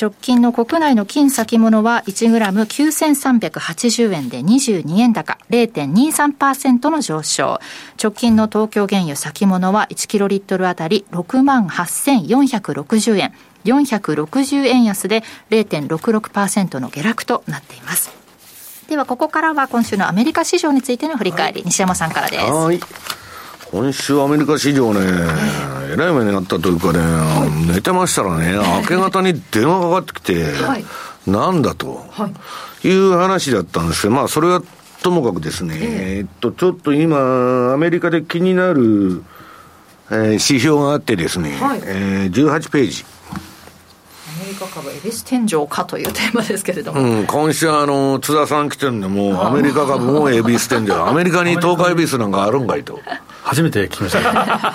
直近の国内の金先物は1グラム9380円で22円高0.23%の上昇。直近の東京原油先物は1キロリットルあたり6万8460円。460円安で0.66%の下落となっています。ではここからは今週のアメリカ市場についての振り返り、はい、西山さんからです。はい。今週アメリカ市場ね、えらい目になったというかね、はい、寝てましたらね、明け方に電話がかかってきて、はい、なんだと、はい、いう話だったんですけど、まあ、それはともかくですね、えー、えっと、ちょっと今、アメリカで気になる、えー、指標があってですね、はい。えー、18ページ。メリカ株、恵比寿天井かというテーマですけれども、うん、今週あの、津田さん来てるんで、もうアメリカ株も恵比寿天井、アメリカに東海恵比寿なんかあるんかいと。初めて聞きました、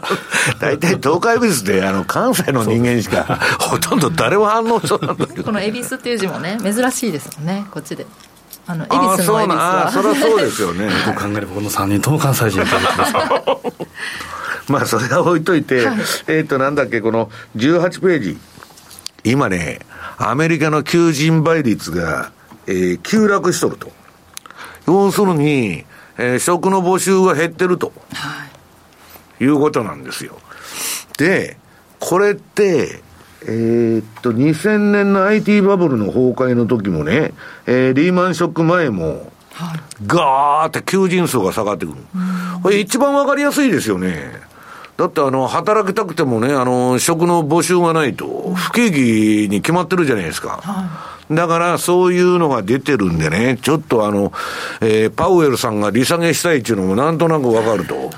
大体東海恵比寿ってあの関西の人間しかほとんど誰も反応しそうなんだけどこの恵比寿っていう字もね珍しいですもんねこっちで。あの恵比寿の恵比寿は。そりゃそうですよね。と考えればこの3人とも関西人 まあそれは置いといて、はい、えっ、となんだっけこの18ページ今ね、アメリカの求人倍率が、えー、急落しとると。要するに、えー、職の募集が減ってると、はい、いうことなんですよ。で、これって、えー、っと、2000年の IT バブルの崩壊の時もね、えー、リーマンショック前も、ガーって求人数が下がってくる。これ一番わかりやすいですよね。だってあの、働きたくてもね、あの、職の募集がないと、不景気に決まってるじゃないですか。はい、だから、そういうのが出てるんでね、ちょっとあの、えー、パウエルさんが利下げしたいっていうのもなんとなくわかると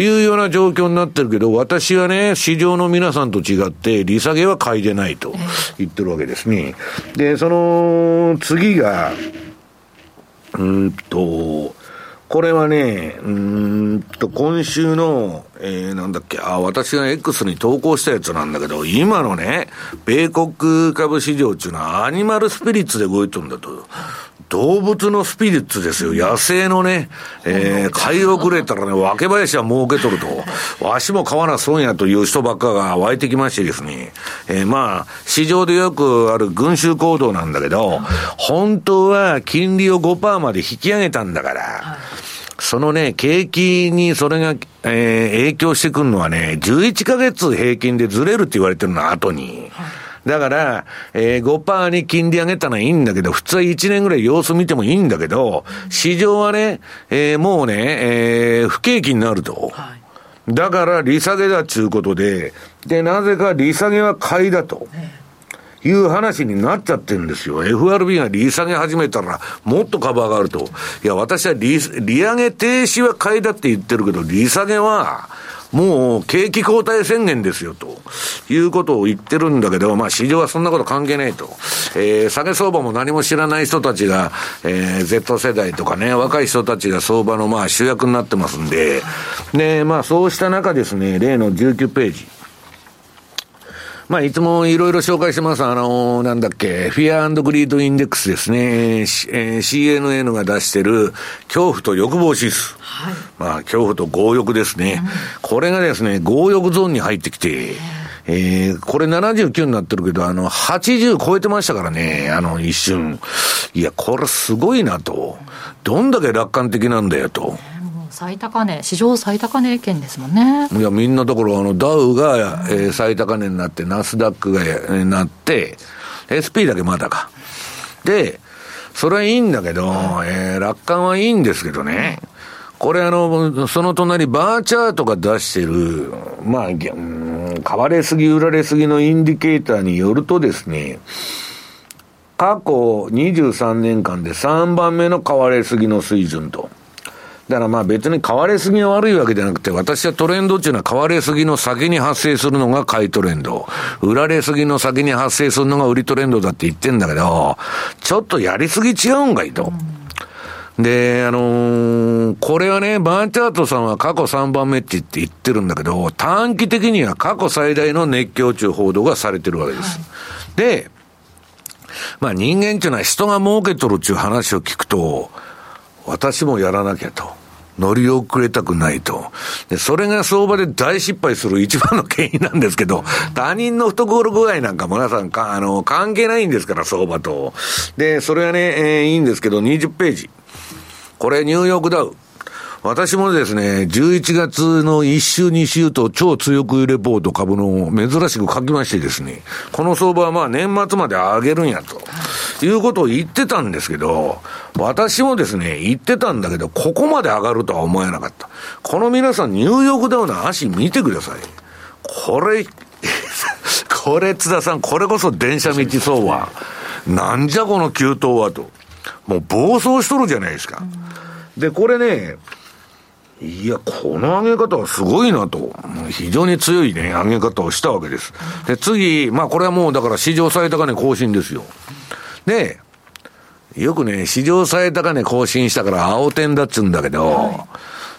いうような状況になってるけど、私はね、市場の皆さんと違って、利下げは買いでないと言ってるわけですね。で、その、次が、うんと、これはね、うんと、今週の、えー、なんだっけ、あ、私が X に投稿したやつなんだけど、今のね、米国株市場っていうのはアニマルスピリッツで動いてるんだと。動物のスピリッツですよ。野生のね、えー、買い遅れたらね、分け林は儲けとると。わしも買わな損やという人ばっかが湧いてきましてですね。えー、まあ、市場でよくある群衆行動なんだけど、本当は金利を5%まで引き上げたんだから、そのね、景気にそれが、えー、影響してくるのはね、11ヶ月平均でずれるって言われてるの後に。はいだから、えー、5%に金利上げたのはいいんだけど、普通は1年ぐらい様子見てもいいんだけど、市場はね、えー、もうね、えー、不景気になると。はい、だから、利下げだっちゅうことで、で、なぜか利下げは買いだと。いう話になっちゃってるんですよ。FRB が利下げ始めたら、もっと株上がると。いや、私は利、利上げ停止は買いだって言ってるけど、利下げは、もう景気後退宣言ですよ、ということを言ってるんだけど、まあ市場はそんなこと関係ないと。えー、下げ相場も何も知らない人たちが、えー、Z 世代とかね、若い人たちが相場のまあ主役になってますんで、で、まあそうした中ですね、例の19ページ。まあ、いつもいろいろ紹介してます。あのー、なんだっけ、 Fear Greed Index ですね。えー、CNN が出してる恐怖と欲望指数。はい、まあ、恐怖と強欲ですね。うん、これがですね、強欲ゾーンに入ってきて、えー、これ79になってるけど、あの、80超えてましたからね、あの、一瞬。いや、これすごいなと。どんだけ楽観的なんだよと。最高値、史上最高値圏ですもんね。いや、みんなところ、あの、ダウが、えー、最高値になって、ナスダックが、えー、なって、SP だけまだか。で、それはいいんだけど、えー、楽観はいいんですけどね。これあの、その隣、バーチャートが出してる、まあ、うん、買われすぎ、売られすぎのインディケーターによるとですね、過去23年間で3番目の買われすぎの水準と。だからまあ別に買われすぎが悪いわけじゃなくて、私はトレンドっていうのは買われすぎの先に発生するのが買いトレンド。売られすぎの先に発生するのが売りトレンドだって言ってんだけど、ちょっとやりすぎ違うんかいと。で、あのー、これはね、バーチャートさんは過去3番目って言って言ってるんだけど、短期的には過去最大の熱狂中報道がされてるわけです。はい、で、まあ人間っていうのは人が儲けとるっていう話を聞くと、私もやらなきゃと。乗り遅れたくないと。で、それが相場で大失敗する一番の原因なんですけど、他人の懐具合なんか皆さんか、あの、関係ないんですから、相場と。で、それはね、えー、いいんですけど、20ページ。これ、ニューヨークダウ。私もですね、11月の1週2週と超強くレポート株の珍しく書きましてですね、この相場はまあ年末まで上げるんやと、いうことを言ってたんですけど、私もですね、言ってたんだけど、ここまで上がるとは思えなかった。この皆さん、ニューヨークダウの足見てください。これ、これ津田さん、これこそ電車道相場。なんじゃこの急騰はと。もう暴走しとるじゃないですか。で、これね、いや、この上げ方はすごいなと。非常に強いね、上げ方をしたわけです。で、次、まあこれはもうだから史上最高値更新ですよ。で、よくね、史上最高値更新したから青点だっつうんだけど、は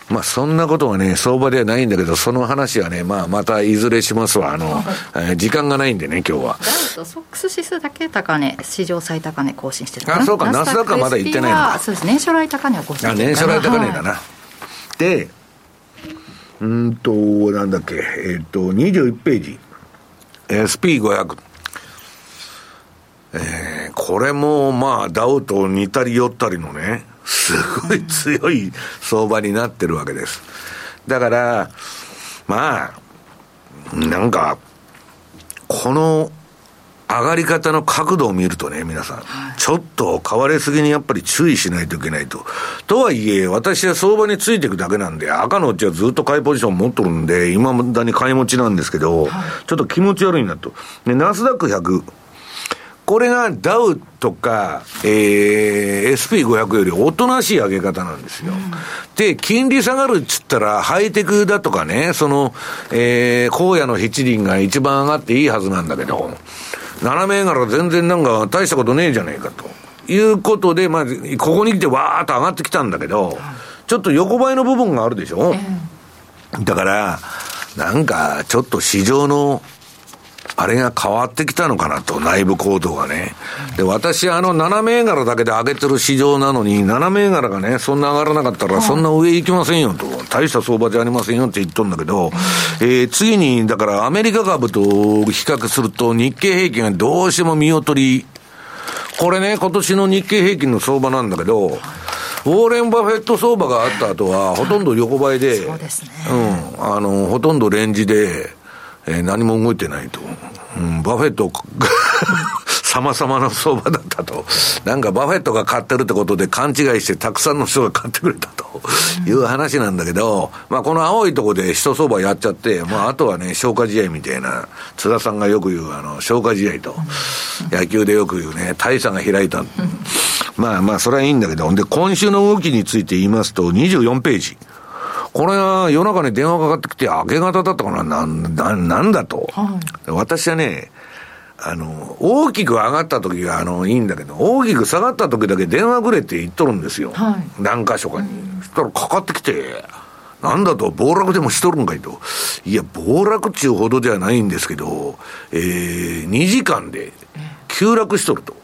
い、まあそんなことはね、相場ではないんだけど、その話はね、まあまたいずれしますわ。あの、えー、時間がないんでね、今日は。ダウとソックス指数だけ高値、史上最高値更新してるあ、そうか、ナスダックはまだ言ってないのか。そうです、年初来高値は更新あ、年初来高値だな。はいで、うんと、なんだっけ、えっ、と、21ページ。SP500。えー、これも、まあ、ダウと似たり寄ったりのね、すごい強い相場になってるわけです。だから、まあ、なんか、この上がり方の角度を見るとね、皆さん、はい、ちょっと買われすぎにやっぱり注意しないといけないと。とはいえ、私は相場についていくだけなんで、赤のうちはずっと買いポジション持っとるんで、今だに買い持ちなんですけど、はい、ちょっと気持ち悪いなと。で、ナスダック100。これがダウとか、えー、SP500 よりおとなしい上げ方なんですよ。うん、で、金利下がるっつったら、ハイテクだとかね、その、えー、荒野の七輪が一番上がっていいはずなんだけど、7銘柄全然なんか大したことねえじゃねえかと。いうことで、まあ、ここに来てわーっと上がってきたんだけど、ちょっと横ばいの部分があるでしょ、だから、なんか、ちょっと市場の、あれが変わってきたのかなと、内部行動がね。で、私、あの、7銘柄だけで上げてる市場なのに、7銘柄がね、そんな上がらなかったら、そんな上行きませんよと、大した相場じゃありませんよって言っとんだけど、えー次に、だからアメリカ株と比較すると、日経平均がどうしても見劣り、これね、今年の日経平均の相場なんだけど、ウォーレン・バフェット相場があった後は、ほとんど横ばいで、そうですね。うん、あの、ほとんどレンジで、えー何も動いてないと。うん、バフェット、様様な相場だったと。なんかバフェットが買ってるってことで勘違いしてたくさんの人が買ってくれたという話なんだけど、まあこの青いとこで一相場やっちゃって、まああとはね、消化試合みたいな、津田さんがよく言うあの、消化試合と、野球でよく言うね、大差が開いた。まあまあそれはいいんだけど、で、今週の動きについて言いますと、24ページ。これは夜中に電話かかってきて、明け方だったかな、なん、なんなんだと。私はね、あの、大きく上がった時が、あの、いいんだけど、大きく下がった時だけ電話くれって言っとるんですよ。何箇所かに。そしたらかかってきて、なんだと、暴落でもしとるんかいと。いや、暴落っちゅうほどではないんですけど、えー、2時間で急落しとると。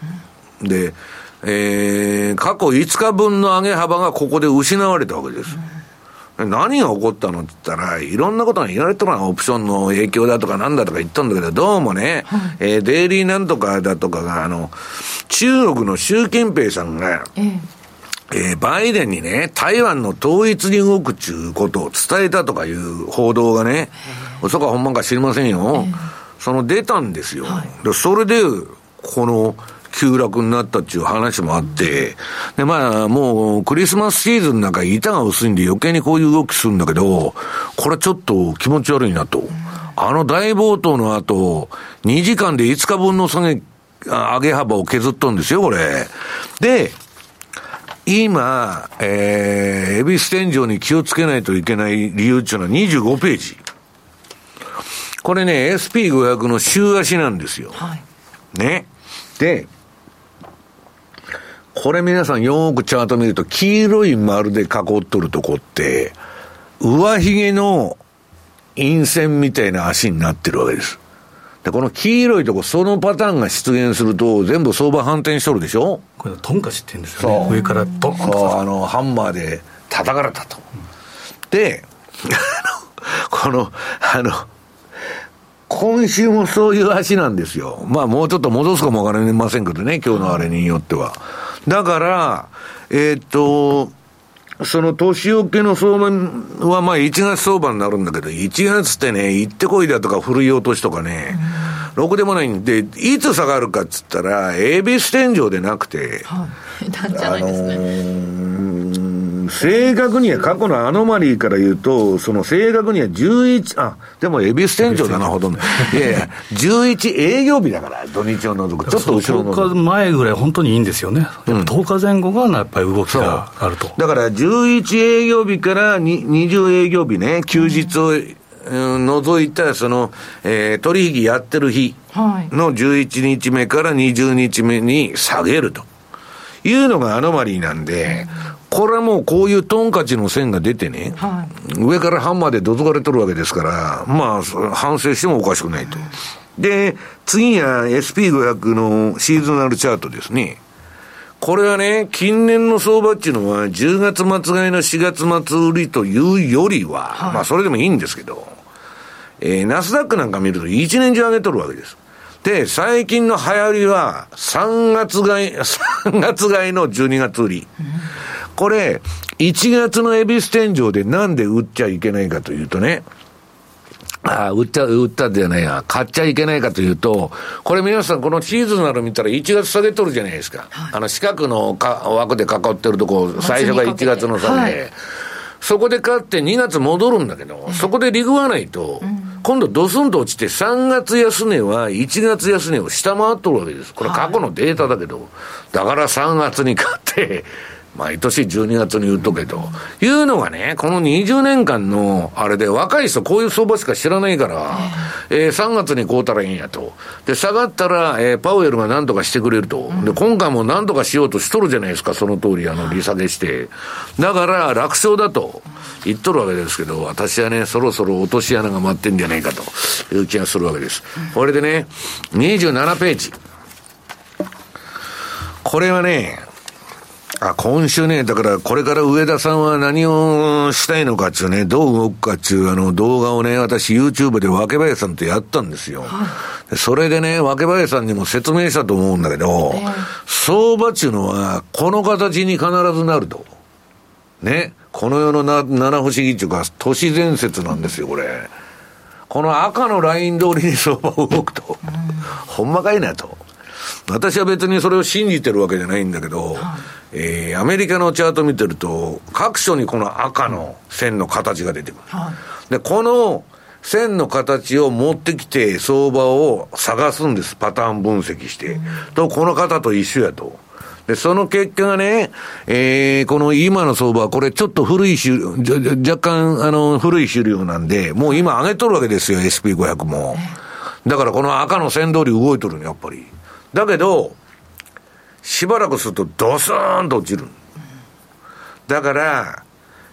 で、えー、過去5日分の上げ幅がここで失われたわけです。何が起こったの？って言ったら、いろんなことが言われてるのはオプションの影響だとかなんだとか言ったんだけど、どうもね、えーデイリーなんとかだとかが、あの、中国の習近平さんが、えーバイデンにね、台湾の統一に動くちゅうことを伝えたとかいう報道がね、嘘かほんまか知りませんよ。その出たんですよ。でそれで、この、急落になったっていう話もあって、で、まあ、もう、クリスマスシーズンなんか板が薄いんで余計にこういう動きするんだけど、これちょっと気持ち悪いなと。あの大暴騰の後、2時間で5日分の下げ、あ上げ幅を削っとんですよ、これ。で、今、えー、恵比寿天井に気をつけないといけない理由っていうのは25ページ。これね、SP500 の週足なんですよ。ね。で、これ皆さんよーくチャート見ると、黄色い丸で囲っとるとこって、上髭の陰線みたいな足になってるわけです。で、この黄色いとこ、そのパターンが出現すると、全部相場反転しとるでしょ？これトンカチって言うんですよね上からドンとそう、あの、ハンマーで叩かれたと。で、あの、この、あの、今週もそういう足なんですよ。まあもうちょっと戻すかもわかりませんけどね、今日のあれによっては。だから、えーっと、その年明けの相場はまあ1月相場になるんだけど、1月ってね、行ってこいだとか古い落としとかね、ろくでもない。んで、いつ下がるかっつったら、エビス天井でなくて、なんじゃないですね。あのー正確には過去のアノマリーから言うと、その正確には11、あ、でも恵比寿店長だな、ほとんど。いやいや、11営業日だから、土日を除く。ちょっと後ろの。10日前ぐらい本当にいいんですよね、やっぱ10日前後がやっぱり動きがあると。だから11営業日からに20営業日ね、休日を、うん除いた、その、えー取引やってる日はい。の11日目から20日目に下げるというのがアノマリーなんで、これはもうこういうトンカチの線が出てね、は上からハンマーでどつかれてるわけですから、まあ、そ反省してもおかしくないと。で、次は SP500 のシーズナルチャートですね。これはね、近年の相場っていうのは、10月末買いの4月末売りというよりは、まあそれでもいいんですけど、えーナスダックなんか見ると1年中上げとるわけです。で、最近の流行りは、3月買い、3月買いの12月売り。これ、1月の恵比寿天井でなんで売っちゃいけないかというとね、ああ、売った、売ったじゃないや、買っちゃいけないかというと、これ皆さんこのシーズンなの見たら1月下げとるじゃないですか。あの四角のか枠で囲ってるとこ、最初が1月の下げ。はい。そこで買って2月戻るんだけど、そこでリグわないと、今度ドスンと落ちて3月安値は1月安値を下回っとるわけです。これ過去のデータだけど、だから3月に買って、毎年12月に言っとけと。いうのがね、この20年間の、あれで若い人こういう相場しか知らないから、えー、3月に買うたらいいんやと。で、下がったら、えー、パウエルが何とかしてくれると。で、今回も何とかしようとしとるじゃないですか、その通り、あの、利下げして。だから、楽勝だと言っとるわけですけど、私はね、そろそろ落とし穴が待ってんじゃないかという気がするわけです。これでね、27ページ。これはね、あ、今週ね、だからこれから上田さんは何をしたいのかっちゅうね、どう動くかっちゅうあの動画をね、私 YouTube で若林さんとやったんですよ。はい、それでね、若林さんにも説明したと思うんだけど、えー、相場っちゅうのはこの形に必ずなると。ね。この世のな七不思議っていうか、都市伝説なんですよ、これ。この赤のライン通りに相場を動くと。うん、ほんまかいなと。私は別にそれを信じてるわけじゃないんだけど、はいえー、アメリカのチャート見てると、各所にこの赤の線の形が出てくる。はい、で、この線の形を持ってきて相場を探すんです。パターン分析して。うん、と、この方と一緒やと。で、その結果がね、えー、この今の相場はこれちょっと古い種、若干あの古い種類なんで、もう今上げとるわけですよ、SP500 も。だからこの赤の線通り動いとるの、やっぱり。だけど、しばらくするとドスーンと落ちる。だから、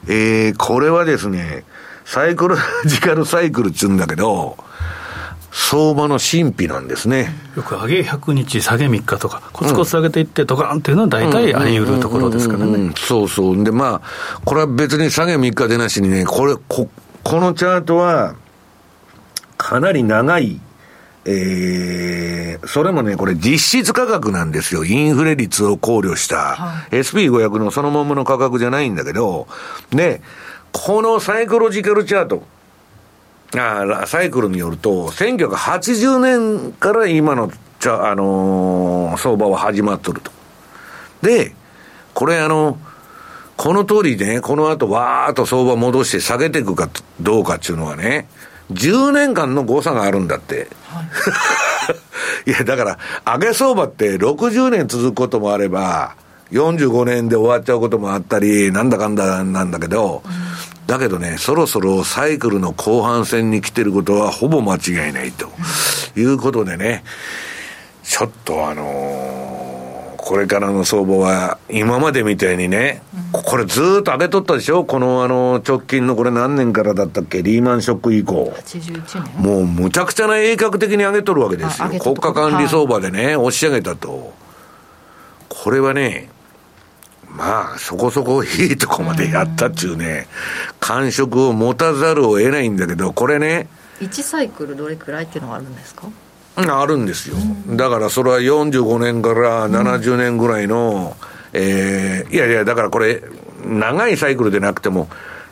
えー、これはですね、サイクル、ジカルサイクルっつうんだけど、相場の神秘なんですね。よく上げ100日、下げ3日とか、コツコツ上げていって、ドカンっていうのは大体あり得るところですからね。そうそう。で、まあ、これは別に下げ3日でなしにね、これ、こ、このチャートは、かなり長いえー、それもね、これ実質価格なんですよ。インフレ率を考慮した。はい、SP500 のそのままの価格じゃないんだけど、で、このサイクロジカルチャート、あサイクルによると、1980年から今の、あのー、相場は始まっとると。で、これあの、この通りね、この後わーっと相場戻して下げていくかどうかっていうのはね、10年間の誤差があるんだって。はい、いや、だから、上げ相場って60年続くこともあれば、45年で終わっちゃうこともあったり、なんだかんだなんだけど、うん、だけどね、そろそろサイクルの後半戦に来てることはほぼ間違いないと、いうことでね、ちょっとあのーこれからの相場は、今までみたいにね、うん、これずっと上げとったでしょ？このあの、直近のこれ何年からだったっけ？リーマンショック以降。もうむちゃくちゃな鋭角的に上げとるわけですよ。国家管理相場でね、はい、押し上げたと。これはね、まあ、そこそこいいとこまでやったっちゅうね、感触を持たざるを得ないんだけど、これね。1サイクルどれくらいっていうのがあるんですか？あるんですよ。だからそれは45年から70年ぐらいの、うん、えー、いやいや、だからこれ、長いサイクルでなくても、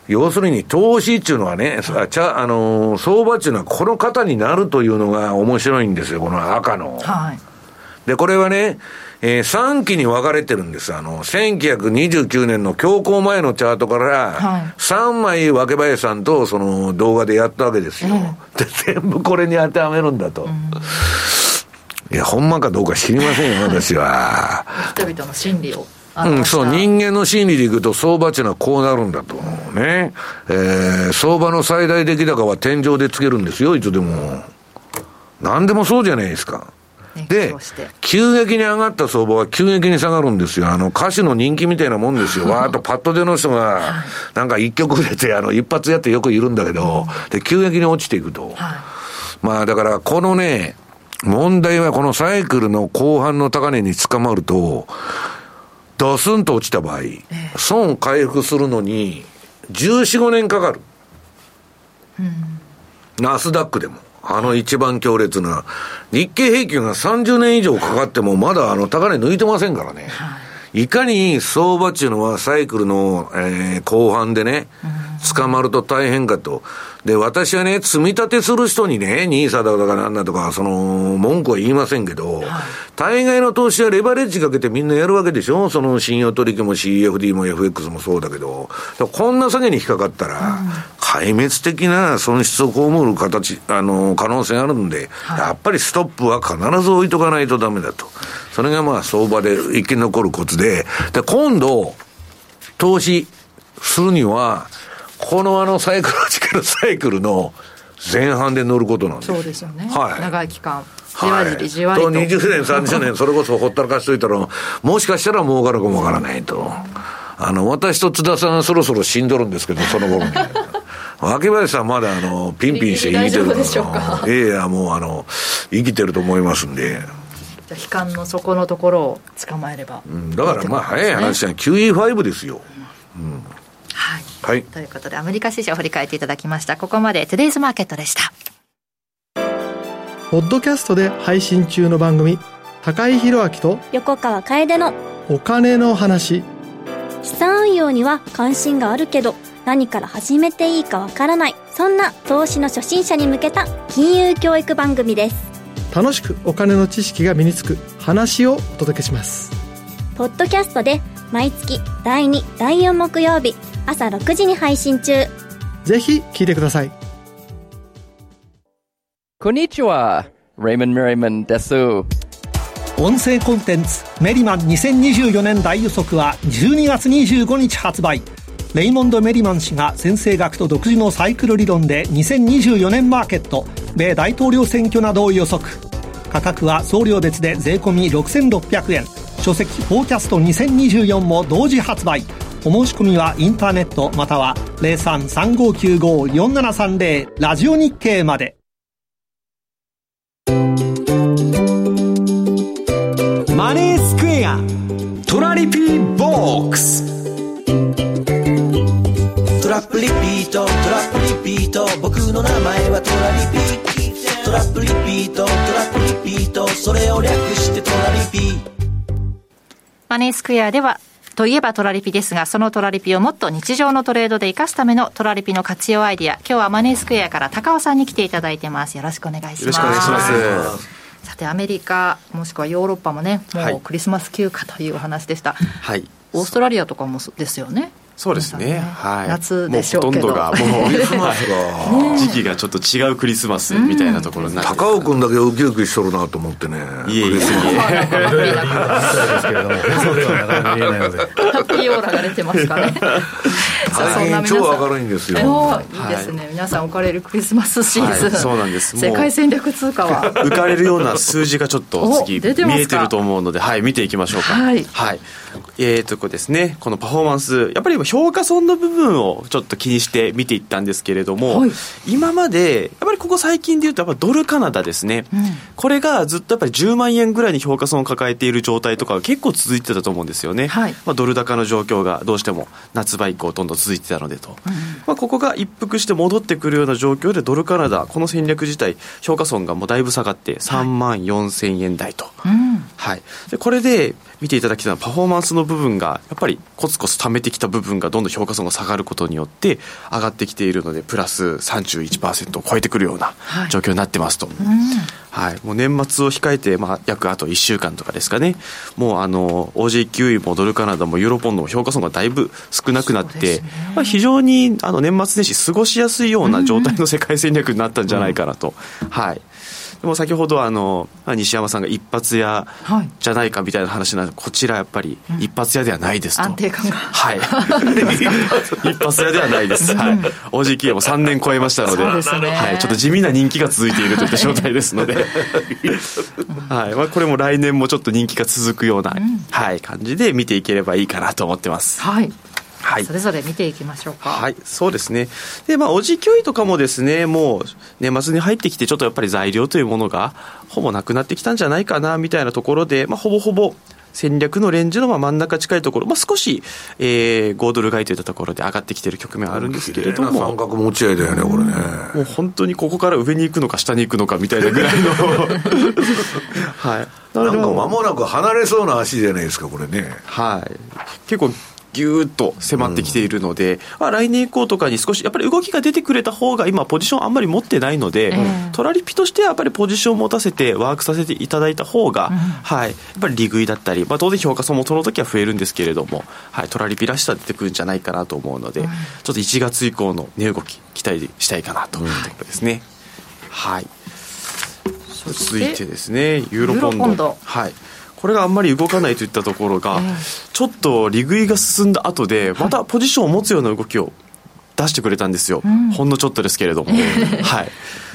要するに投資っていうのはね、ちゃあの相場っていうのはこの方になるというのが面白いんですよ、この赤の。はい、で、これはね、えー、3期に分かれてるんです。あの、1929年の強行前のチャートから、3枚若林さんとその動画でやったわけですよ。で、全部これに当てはめるんだと。いや、ほんまかどうか知りませんよ、私は。人々の心理を。うん、そう、人間の心理でいくと相場っていうのはこうなるんだと。ね。えー、相場の最大出来高は天井でつけるんですよ、いつでも。何でもそうじゃないですか。で、急激に上がった相場は急激に下がるんですよ。あの、歌手の人気みたいなもんですよ。わーっとパッと出の人が、なんか一曲出て、あの、一発やってよくいるんだけど、で、急激に落ちていくと。まあ、だから、このね、問題はこのサイクルの後半の高値に捕まると、ドスンと落ちた場合、損回復するのに、14、5年かかる。ナスダックでも。あの一番強烈な。日経平均が30年以上かかっても、まだあの高値抜いてませんからね。いかに相場っていうのはサイクルの、えー、後半でね、捕まると大変かと。で、私はね、積み立てする人にね、ニーサだとかなんだとか、その、文句は言いませんけど、はい、大概の投資はレバレッジかけてみんなやるわけでしょ？その信用取引も CFD も FX もそうだけど、こんな下げに引っかかったら、壊滅的な損失を被る形、あの、可能性があるんで、はい、やっぱりストップは必ず置いとかないとダメだと。それがまあ相場で生き残るコツで、で、今度、投資するには、このあのサイクロジカルサイクルの前半で乗ることなんです。そうですよね。はい長い期間。じわじりじわりと。と20年、30年、それこそほったらかしといたら、もしかしたら儲かるかもわからないと。あの、私と津田さんそろそろ死んどるんですけど、その頃に。若林さんまだあの、ピンピンして生きてる大丈夫でしょうか？いやいや、もうあの、生きてると思いますんで。じゃあ悲観の底のところを捕まえれば。うんだからまあ、早い話じゃん。QE5 ですよ。はい。はい。ということで、アメリカ市場を振り返っていただきました。ここまで、トゥデイズマーケットでした。ポッドキャストで配信中の番組、高井宏明と横川楓のお金の話。資産運用には関心があるけど何から始めていいかわからないそんな投資の初心者に向けた金融教育番組です楽しくお金の知識が身につく話をお届けします。ポッドキャストで毎月第2第4木曜日朝6時に配信中ぜひ聞いてください。こんにちは。レイモン・メリマンです。音声コンテンツメリマン2024年大予測は12月25日発売レイモンド・メリマン氏が先生学と独自のサイクル理論で2024年マーケット米大統領選挙などを予測価格は送料別で税込み6600円書籍「フォーキャスト2024」も同時発売。お申し込みはインターネットまたは0335954730ラジオ日経まで。マネースクエアトラリピーボックス。トラップリピートトラップリピート。僕の名前はトラリピトラップリピートトラップリピート。それを略してトラリピマネースクエアでは、といえばトラリピですが、そのトラリピをもっと日常のトレードで活かすためのトラリピの活用アイディア。今日はマネースクエアから高尾さんに来ていただいてます。よろしくお願いします。よろしくお願いします。さて、アメリカ、もしくはヨーロッパもね、もうクリスマス休暇というお話でした。はい。オーストラリアとかもですよね。そうですね。はい。夏でしょうけどもうほとんどがもう 時期がちょっと違うクリスマスみたいなところになって高尾君だけウキウキしとるなと思ってね。いえいえいえ。ですけれども、放送ではなかなか見えないので。ハッピーオーラが出てますかね。さ あそんな皆さん超明るいんですよ。いいですね、皆さん置かれるクリスマスシーズン、はいそうなんですもう 世界戦略通貨は浮かれるような数字がちょっと次見えてると思うので、はい、見ていきましょうか。はいえーとこうですね、このパフォーマンス、やっぱり今評価損の部分をちょっと気にして見ていったんですけれども、はい。今まで、やっぱりここ最近で言うと、やっぱドルカナダですね、これがずっとやっぱり10万円ぐらいに評価損を抱えている状態とかが結構続いてたと思うんですよね。はい。まあ、ドル高の状況がどうしても夏場以降どんどん続いてたのでと。まあ、ここが一服して戻ってくるような状況でドルカナダこの戦略自体評価損がもうだいぶ下がって3万4000円台と、はい、でこれで見ていただきたいのはパフォーマンスの部分がやっぱりコツコツ貯めてきた部分がどんどん評価損が下がることによって上がってきているのでプラス31%を超えてくるような状況になってますと、はい、もう年末を控えて、まあ、約あと1週間とかですかね、もうあの OJ9 もドルカナダもユーロポンドも評価損がだいぶ少なくなって、まあ、非常にあの年末年始過ごしやすいような状態の世界戦略になったんじゃないかなと。はいでも先ほどあのまあ西山さんが一発屋じゃないかみたいな話なのでこちらやっぱり一発屋ではないですと、安定感が。はい。一発屋ではないです、はい、OG も3年超えましたので。ね。はい、ちょっと地味な人気が続いているといった状態ですので、はい。まあ、これも来年もちょっと人気が続くような、はい、感じで見ていければいいかなと思ってます。はい、はいそれぞれ見ていきましょうかはい、そうですね。で、まあ、おじきょいとかもですね、もう、年末に入ってきて、ちょっとやっぱり材料というものが、ほぼなくなってきたんじゃないかな、みたいなところで、まあ、ほぼほぼ、戦略のレンジのまあ真ん中近いところ、まあ、少し、えー、5ドル買いといったところで上がってきている局面はあるんですけれども、三角持ち合いだよね、これね。もう本当にここから上に行くのか下に行くのかみたいなぐらいの、はい。なんか間もなく離れそうな足じゃないですか、これね。はい、結構ぎゅーっと迫ってきているので、まあ、来年以降とかに少しやっぱり動きが出てくれた方が今ポジションあんまり持ってないので、トラリピとしてはやっぱりポジションを持たせてワークさせていただいた方が、はい、やっぱり利食いだったり、まあ、当然評価損もその時は増えるんですけれども、はい、トラリピらしさ出てくるんじゃないかなと思うので、ちょっと1月以降の値動き期待したいかなというところですね。はい。続いてですねユーロポンド。ユーロポンド。はいこれがあんまり動かないといったところが、ちょっと利食いが進んだ後で、またポジションを持つような動きを出してくれたんですよ、うん。ほんのちょっとですけれども、は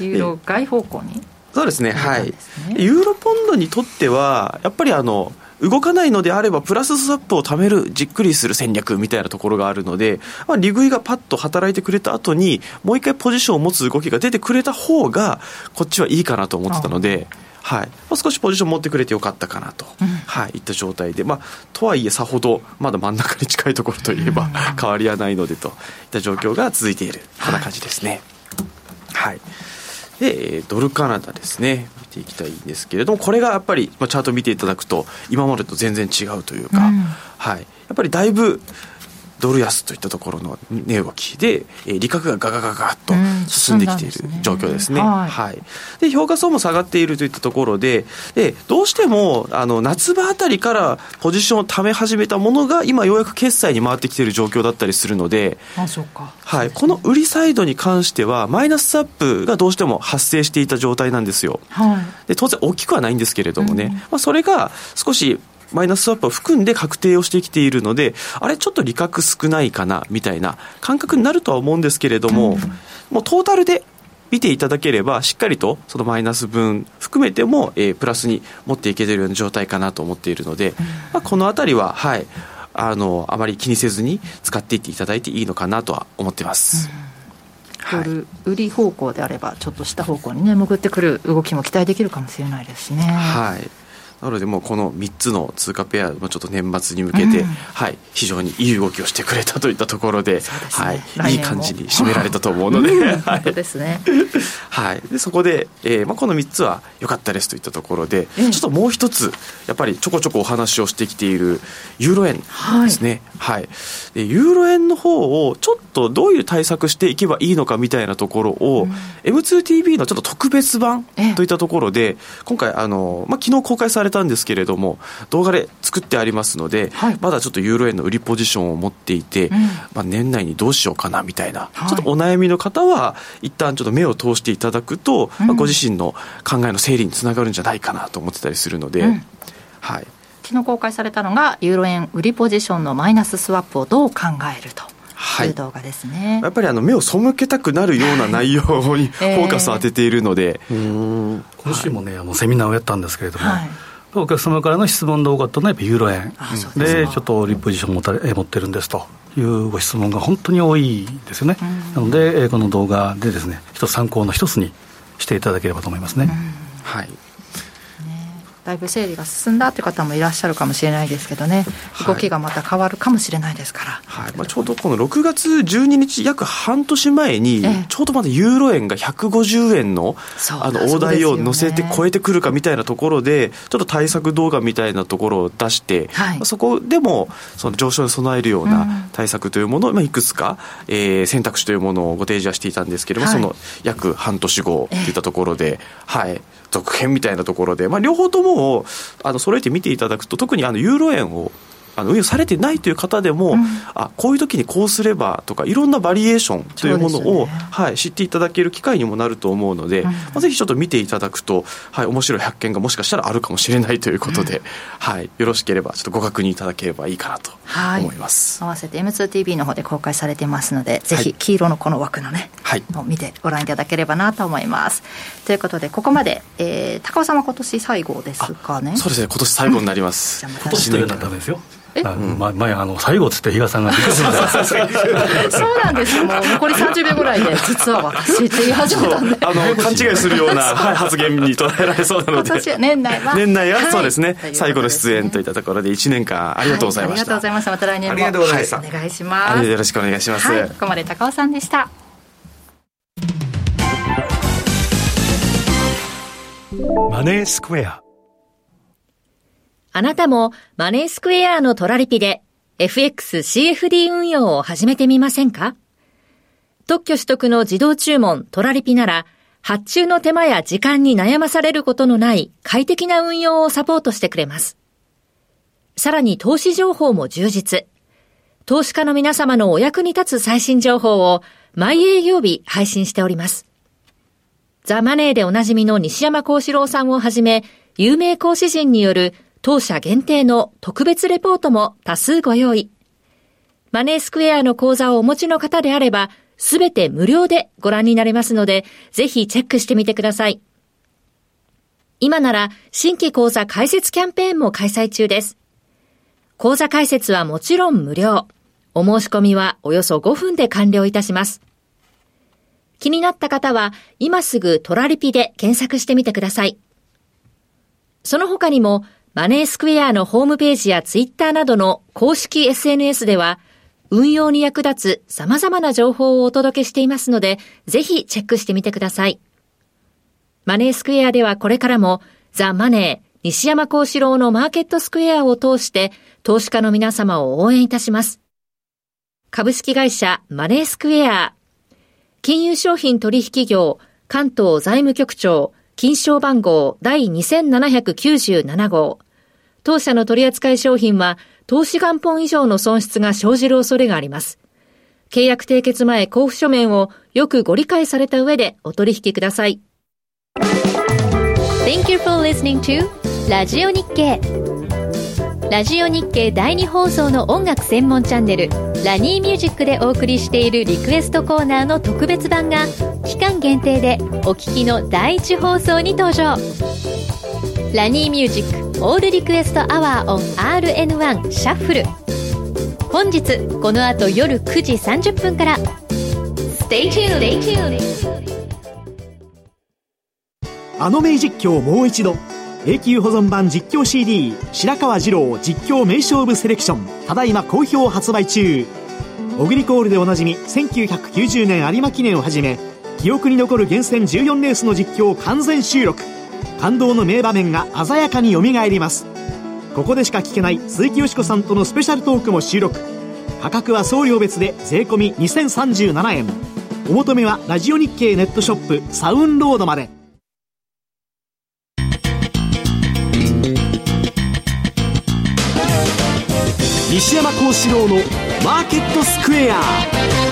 い、ユーロ買い方向に？そうですね、はい。ユーロポンドにとっては、やっぱりあの、動かないのであれば、プラススワップを貯める、じっくりする戦略みたいなところがあるので、まあ、利食いがパッと働いてくれた後に、もう一回ポジションを持つ動きが出てくれた方が、こっちはいいかなと思ってたので、はい。まあ、少しポジション持ってくれてよかったかなと、はい、いった状態で、まあ、とはいえさほどまだ真ん中に近いところといえば 変わりはないのでと。いった状況が続いている。こんな感じですね。はい。でえードルカナダですね。見ていきたいんですけれどもこれがやっぱり、まあ、チャート見ていただくと今までと全然違うというか、はい、やっぱりだいぶドル安といったところの値動きで、えー利確がガガガガッと進んできている状況ですね。はい。はい、で評価層も下がっているといったところででどうしてもあの夏場あたりからポジションを貯め始めたものが今ようやく決済に回ってきている状況だったりするので、あそうか。はい、この売りサイドに関してはマイナスアップがどうしても発生していた状態なんですよ。はい。で当然大きくはないんですけれどもね、まあ、それが少しマイナススワップを含んで確定をしてきているので、あれ、ちょっと利確少ないかなみたいな感覚になるとは思うんですけれども、もうトータルで見ていただければ、しっかりとそのマイナス分含めても、えープラスに持っていけているような状態かなと思っているので、まあ、このあたりは、はい、あのあまり気にせずに使っていっていただいていいのかなとは思ってます。ドル売り方向であればちょっと下方向にね潜ってくる動きも期待できるかもしれないですしね。はい。なので、もうこの3つの通貨ペア、まあちょっと年末に向けて、うん。はい、非常にいい動きをしてくれたといったところで、はい、来年も。いい感じに締められたと思うので、うん。はい。ですね。はい、でそこで、えーまあ、この3つは良かったですといったところで、ちょっともう一つ、やっぱりちょこちょこお話をしてきているユーロ円ですね、はい。でユーロ円の方をちょっとどういう対策していけばいいのかみたいなところを、M2TV のちょっと特別版といったところで、今回あの、まあ、昨日公開されたんですけれども、動画で作ってありますので、まだちょっとユーロ円の売りポジションを持っていて、まあ、年内にどうしようかなみたいな、ちょっとお悩みの方は、一旦ちょっと目を通していただくと、まあ、ご自身の考えの整理につながるんじゃないかなと思ってたりするので、うん。はい、昨日公開されたのがユーロ円売りポジションのマイナススワップをどう考えるという動画ですね、やっぱりあの目を背けたくなるような内容に フォーカスを当てているので、今週もね、あのセミナーをやったんですけれども、お客様からの質問で多かったのはやっぱユーロ円でちょっとリポジション持た持ってるんですというご質問が本当に多いですよね、なのでえーこの動画でですね一つ参考の一つにしていただければと思いますね、はいだいぶ整理が進んだという方もいらっしゃるかもしれないですけどね。動きがまた変わるかもしれないですから、はい。まあ、ちょうどこの6月12日、約半年前に、ちょうどまだユーロ円が150円のあの大台を乗せて超えてくるかみたいなところで、ちょっと対策動画みたいなところを出して、まあそこでもその上昇に備えるような対策というものを、まあ、いくつか、えー選択肢というものをご提示はしていたんですけれども、はい。その約半年後といったところで、はい、続編みたいなところで、まあ、両方ともあの揃えて見ていただくと、特にあのユーロ円をあの運用されてないという方でも、あこういう時にこうすればとかいろんなバリエーションというものを、はい、知っていただける機会にもなると思うので、まあ、ぜひちょっと見ていただくと、はい、面白い発見がもしかしたらあるかもしれないということで、はい、よろしければちょっとご確認いただければいいかなとはい。思います。合わせて M2TV の方で公開されてますので、ぜひ黄色のこの枠のね、はい、を見てご覧いただければなと思います。ということで、ここまで、えー、高尾さんは今年最後ですかね。そうですね。今年最後になります。今年というのはダメですよあま前あの最後っつって比嘉さんがびっくりしました そうなんですよ。もう残り30秒ぐらいで、実は私って言い始めたんで。あの勘違いするような、はい、発言に捉えられそうなので今年年内は。年内ははいそうですね、とい最後の出演といったところで1年間ありがとうございました、ありがとうございました。また来年も。ありがとうございましたはお願いしあます。よろしくお願いします、はい、ここまで高尾さんでした。マネースクエアあなたもマネースクエアのトラリピで FXCFD 運用を始めてみませんか？特許取得の自動注文トラリピなら発注の手間や時間に悩まされることのない快適な運用をサポートしてくれます。さらに投資情報も充実。投資家の皆様のお役に立つ最新情報を毎営業日配信しております。ザ・マネーでおなじみの西山幸四郎さんをはじめ、有名講師陣による当社限定の特別レポートも多数ご用意。マネースクエアの講座をお持ちの方であれば、すべて無料でご覧になれますので、ぜひチェックしてみてください。今なら新規講座開設キャンペーンも開催中です。講座開設はもちろん無料。お申し込みはおよそ5分で完了いたします。気になった方は今すぐトラリピで検索してみてください。その他にもマネースクエアのホームページやツイッターなどの公式 SNS では運用に役立つ様々な情報をお届けしていますので、ぜひチェックしてみてください。マネースクエアではこれからもザ・マネー、西山幸四郎のマーケットスクエアを通して投資家の皆様を応援いたします。株式会社マネースクエア、金融商品取引業関東財務局長金賞番号第2797号。当社の取扱い商品は投資元本以上の損失が生じる恐れがあります。契約締結前交付書面をよくご理解された上でお取引ください。Thank you for listening to ラジオ日経ラジオ日経第2放送の音楽専門チャンネル RaNi Music でお送りしているリクエストコーナーの特別版が期間限定でお聴きの第1放送に登場ラニーミュージックオールリクエストアワーオン RN1 シャッフル。本日この後夜9時30分から。Stay tuned! あの名実況もう一度。永久保存版実況 CD 白川二郎実況名勝負セレクション。ただいま好評発売中。オグリコールでおなじみ1990年有馬記念をはじめ記憶に残る厳選14レースの実況を完全収録。感動の名場面が鮮やかによみがえります。ここでしか聞けない鈴木よしこさんとのスペシャルトークも収録。価格は送料別で税込2037円。お求めはラジオ日経ネットショップサウンロードまで。西山幸四郎のマーケットスクエア。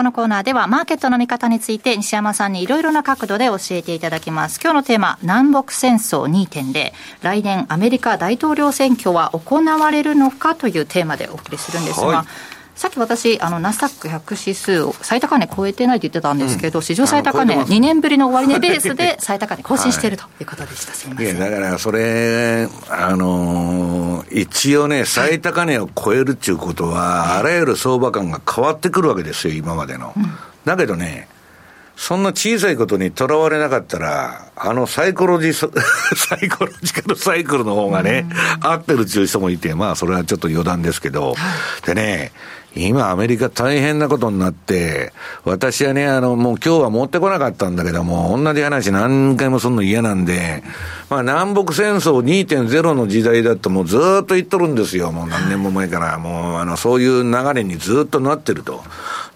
このコーナーではマーケットの見方について西山さんにいろいろな角度で教えていただきます。今日のテーマ、南北戦争2.0。来年アメリカ大統領選挙は行われるのかというテーマでお送りするんですが、はいさっき私、あのナスダック100指数を最高値超えてないと言ってたんですけど、うん、史上最高値、2年ぶりの終値ベースで 最高値更新しているということでした、はい、すみません。だからそれ、あのー、一応ね、最高値を超えるっていうことは、あらゆる相場感が変わってくるわけですよ、今までの。うん、だけどね、そんな小さいことにとらわれなかったら、あのサイコロジ、サイコロジカルサイクルの方がね、合ってるっていう人もいて、まあそれはちょっと余談ですけど、でね、今アメリカ大変なことになって、私はね、あの、もう今日は持ってこなかったんだけども、同じ話何回もするの嫌なんで、まあ南北戦争2.0の時代だともうずっと言っとるんですよ。もう何年も前から。もうあの、そういう流れにずっとなってると。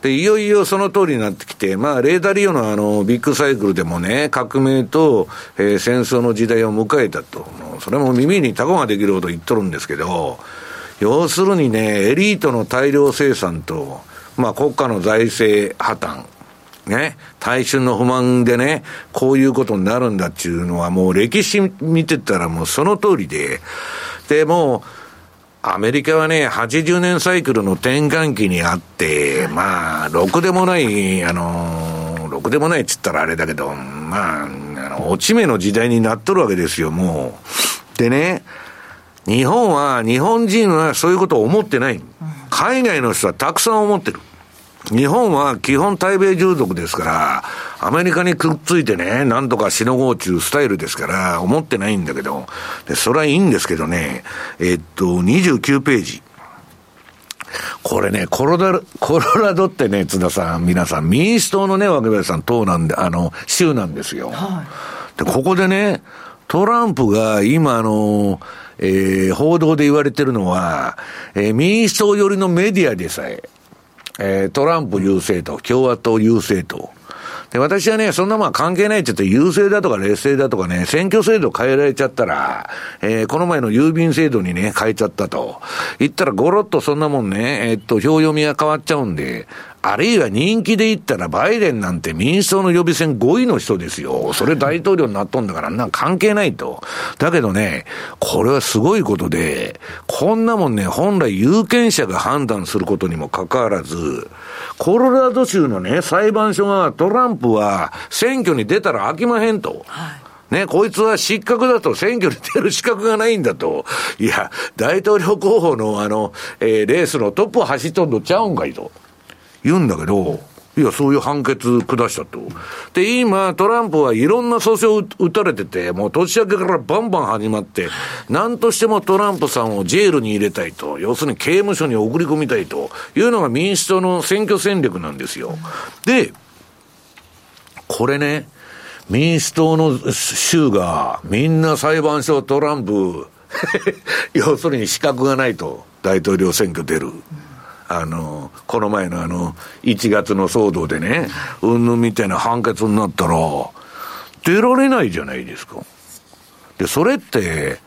で、いよいよその通りになってきて、まあ、レーダーリオのあの、ビッグサイクルでもね、革命と、えー、戦争の時代を迎えたと。それも耳にタコができるほど言っとるんですけど、要するにね、エリートの大量生産と、まあ、国家の財政破綻、ね、大衆の不満でね、こういうことになるんだっていうのはもう歴史見てたらもうその通りで、で、も、アメリカはね、80年サイクルの転換期にあって、まあ、ろくでもない、あの、ろくでもないっつったらあれだけど、まあ、あの、落ち目の時代になっとるわけですよ、もう。でね、日本は、日本人はそういうことを思ってない。海外の人はたくさん思ってる。日本は基本対米従属ですから、アメリカにくっついてね、なんとかしのごうちゅうスタイルですから、思ってないんだけど、で、それはいいんですけどね、えっと、29ページ。これね、コロラ、コロラドってね、津田さん、皆さん、民主党のね、若林さん、党なんで、あの、州なんですよ。はい、で、ここでね、トランプが今、あの、えー、報道で言われてるのは、えー、民主党寄りのメディアでさえ、えー、トランプ優勢と、共和党優勢と。で、私はね、そんなまあ関係ないって言って優勢だとか劣勢だとかね、選挙制度変えられちゃったら、えー、この前の郵便制度にね、変えちゃったと。言ったらゴロッとそんなもんね、えー、っと、表読みが変わっちゃうんで、あるいは人気で言ったらバイデンなんて民主党の予備選5位の人ですよ。それ大統領になっとんだから、なん関係ないと。だけどね、これはすごいことで、こんなもんね、本来有権者が判断することにもかかわらず、コロラド州のね、裁判所がトランプは選挙に出たら飽きまへんと。はいね、こいつは失格だと、選挙に出る資格がないんだと。いや、大統領候補のあの、えー、レースのトップを走っとんのちゃうんかいと。言うんだけど、いや、そういう判決下したと。で、今、トランプはいろんな訴訟を打たれてて、もう年明けからバンバン始まって、何としてもトランプさんをジェールに入れたいと、要するに刑務所に送り込みたいというのが民主党の選挙戦略なんですよ。で、これね、民主党の州がみんな裁判所トランプ 要するに資格がないと、大統領選挙出る。あの、この前のあの、1月の騒動でね、うんぬんみたいな判決になったら、出られないじゃないですか。で、それって、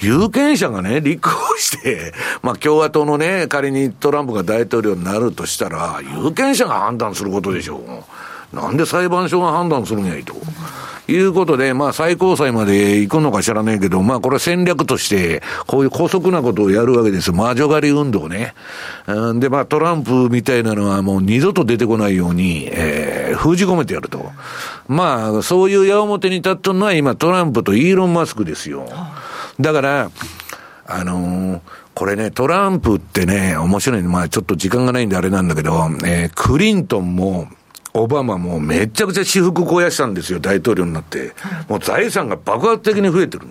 有権者がね、立候補して、まあ共和党のね、仮にトランプが大統領になるとしたら、有権者が判断することでしょう。なんで裁判所が判断するんやいと。いうことで、まあ最高裁まで行くのか知らないけど、まあこれ戦略として、こういう姑息なことをやるわけです。魔女狩り運動ね。で、まあトランプみたいなのはもう二度と出てこないように、えー、封じ込めてやると。まあ、そういう矢面に立ったのは今トランプとイーロン・マスクですよ。だから、あのーこれね、トランプってね、面白いまあちょっと時間がないんであれなんだけど、えー、クリントンも、オバマもめちゃくちゃ私服肥やしたんですよ、大統領になって。もう財産が爆発的に増えてる。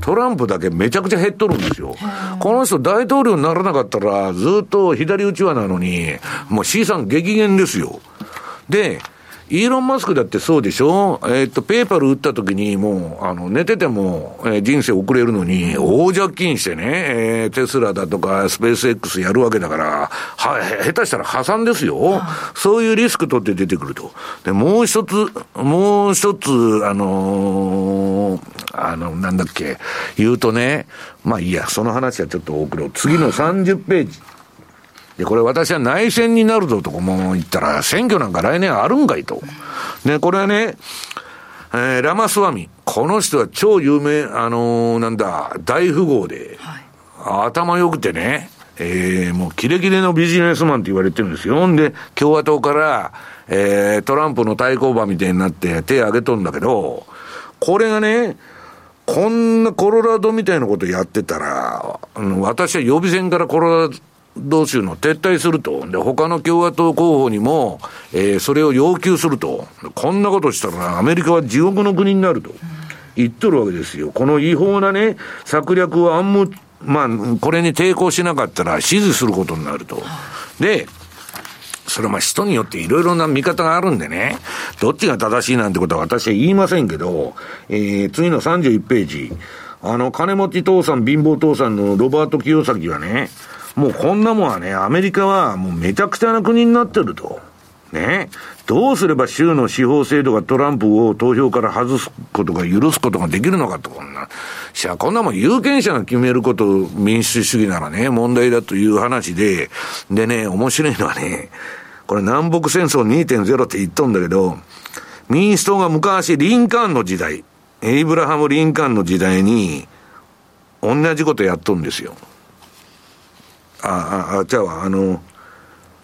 トランプだけめちゃくちゃ減っとるんですよ。この人大統領にならなかったら、ずっと左打ち輪なのに、もう資産激減ですよ。で、イーロン・マスクだってそうでしょ？えー、っと、ペーパル打った時にもう、あの、寝てても、えー、人生遅れるのに、大借金してね、えー、テスラだとか、スペース X やるわけだから、は、下手したら破産ですよ。そういうリスク取って出てくると。で、もう一つ、もう一つ、あのー、あの、なんだっけ、言うとね、まあいいや、その話はちょっと遅れよう。次の30ページ。で、これ私は内戦になるぞとかも言ったら、選挙なんか来年あるんかいと。ね、これはね、えー、ラマスワミ。この人は超有名、あのー、なんだ、大富豪で、はい、頭良くてね、えー、もうキレキレのビジネスマンって言われてるんですよ。んで、共和党から、えー、トランプの対抗馬みたいになって手挙げとんだけど、これがね、こんなコロラドみたいなことやってたら、私は予備選からコロラド同州の撤退すると。で、他の共和党候補にも、えー、それを要求すると。こんなことしたらアメリカは地獄の国になると。言っとるわけですよ。この違法なね、策略を暗無、まあ、これに抵抗しなかったら支持することになると。で、それはまあ人によっていろいろな見方があるんでね、どっちが正しいなんてことは私は言いませんけど、えー、次の31ページ、あの、金持ち父さん、貧乏父さんのロバート清崎はね、もうこんなもんはね、アメリカはもうめちゃくちゃな国になってると。ね。どうすれば州の司法制度がトランプを投票から外すことが許すことができるのかと、こんな。しゃ、こんなもん有権者が決めること民主主義ならね、問題だという話で、でね、面白いのはね、これ南北戦争2.0って言っとんだけど、民主党が昔リンカーンの時代、エイブラハム・リンカーンの時代に、同じことやっとんですよ。あ、あ、じゃあ、あの、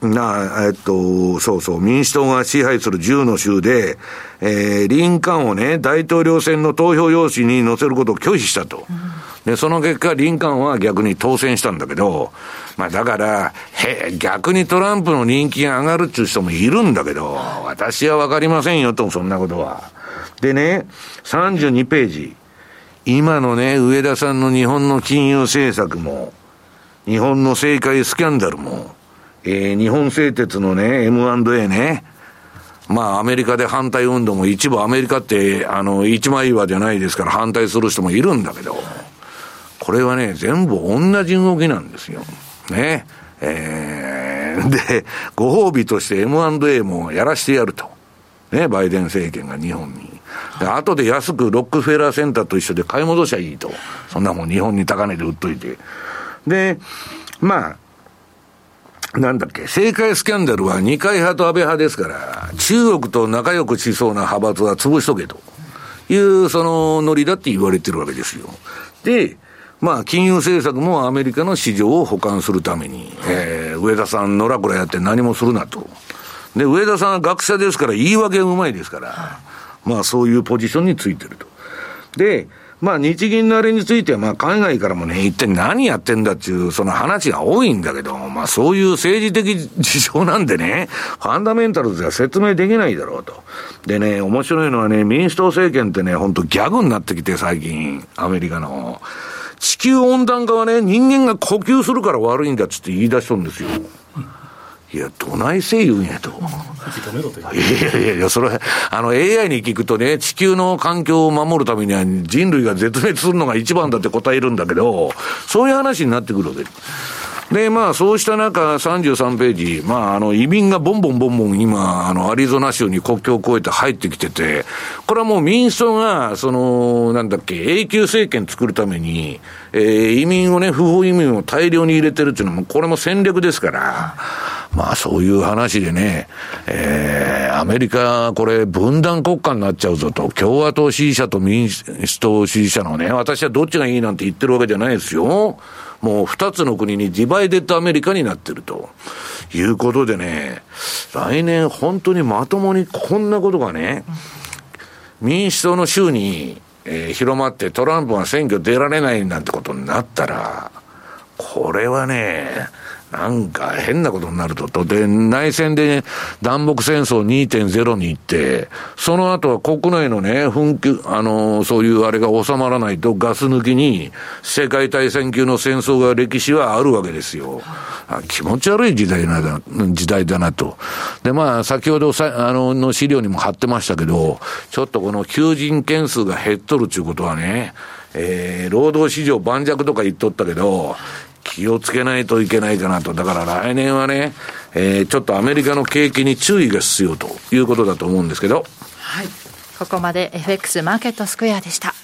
な、えっと、そうそう、民主党が支配する10の州で、えー、リンカーンをね、大統領選の投票用紙に載せることを拒否したと。うん、で、その結果、リンカーンは逆に当選したんだけど、まあだから、へ、逆にトランプの人気が上がるっていう人もいるんだけど、私はわかりませんよと、そんなことは。でね、32ページ。今のね、上田さんの日本の金融政策も、日本の政界スキャンダルも、えー、日本製鉄のね、M&A ね、まあ、アメリカで反対運動も一部アメリカって、あの、一枚岩じゃないですから反対する人もいるんだけど、これはね、全部同じ動きなんですよ。ね。えー、で、ご褒美として M&A もやらしてやると。ね、バイデン政権が日本に。で、後で安くロックフェラーセンターと一緒で買い戻しゃいいと。そんなもん日本に高値で売っといて。で、まあ、なんだっけ、政界スキャンダルは二階派と安倍派ですから、中国と仲良くしそうな派閥は潰しとけという、そのノリだって言われてるわけですよ。で、まあ、金融政策もアメリカの市場を補完するために、えー、上田さん、のらくらやって何もするなと。で、上田さんは学者ですから、言い訳うまいですから、まあ、そういうポジションについてると。で、まあ日銀のあれについては、まあ海外からもね、一体何やってんだっていう、その話が多いんだけど、まあそういう政治的事情なんでね、ファンダメンタルズは説明できないだろうと。でね、面白いのはね、民主党政権ってね、本当ギャグになってきて最近、アメリカの。地球温暖化はね、人間が呼吸するから悪いんだっつって言い出しとるんですよ。いや、どないせ言うんやと。いやいやいや、それ、あの AI に聞くとね、地球の環境を守るためには人類が絶滅するのが一番だって答えるんだけど、そういう話になってくるわけ。で、まあ、そうした中、33ページ、まあ、あの、移民がボンボンボンボン今、あの、アリゾナ州に国境を越えて入ってきてて、これはもう民主党が、その、なんだっけ、永久政権作るために、えー、移民をね、不法移民を大量に入れてるっていうのも、これも戦略ですから、まあ、そういう話でね、えー、アメリカ、これ、分断国家になっちゃうぞと、共和党支持者と民主党支持者のね、私はどっちがいいなんて言ってるわけじゃないですよ。もう二つの国にディバイデッドアメリカになってるということでね、来年本当にまともにこんなことがね、民主党の州に、えー、広まってトランプが選挙出られないなんてことになったら、これはね、なんか変なことになると。と、で、内戦でね南北戦争2.0に行って、その後は国内のね、紛糾、あの、そういうあれが収まらないとガス抜きに世界大戦級の戦争が歴史はあるわけですよ。あ気持ち悪い時代だ時代だなと。で、まあ、先ほどさ、あの、の資料にも貼ってましたけど、ちょっとこの求人件数が減っとるっていうことはね、えー、労働市場盤石とか言っとったけど、気をつけないといけないかなと。だから来年はね、えー、ちょっとアメリカの景気に注意が必要ということだと思うんですけど。はい。ここまで FX マーケットスクエアでした。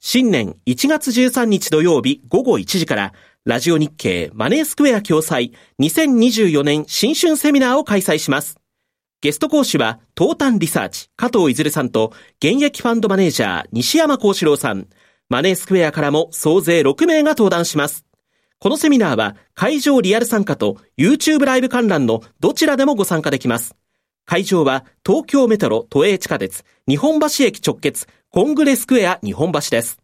新年1月13日土曜日午後1時から、ラジオ日経マネースクエア共催2024年新春セミナーを開催します。ゲスト講師は、東端リサーチ、加藤いずるさんと、現役ファンドマネージャー、西山幸四郎さん、マネースクエアからも総勢6名が登壇します。このセミナーは会場リアル参加と YouTube ライブ観覧のどちらでもご参加できます。会場は東京メトロ都営地下鉄日本橋駅直結コングレスクエア日本橋です。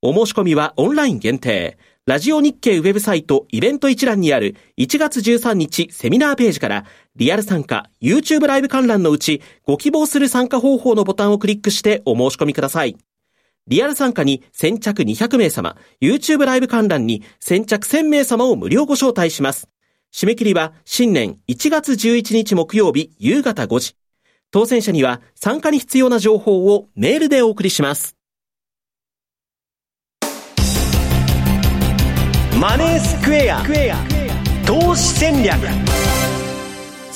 お申し込みはオンライン限定。ラジオ日経ウェブサイトイベント一覧にある1月13日セミナーページからリアル参加 YouTube ライブ観覧のうちご希望する参加方法のボタンをクリックしてお申し込みください。リアル参加に先着200名様、YouTube ライブ観覧に先着1000名様を無料ご招待します。締め切りは新年1月11日木曜日夕方5時。当選者には参加に必要な情報をメールでお送りします。マネースクエア投資戦略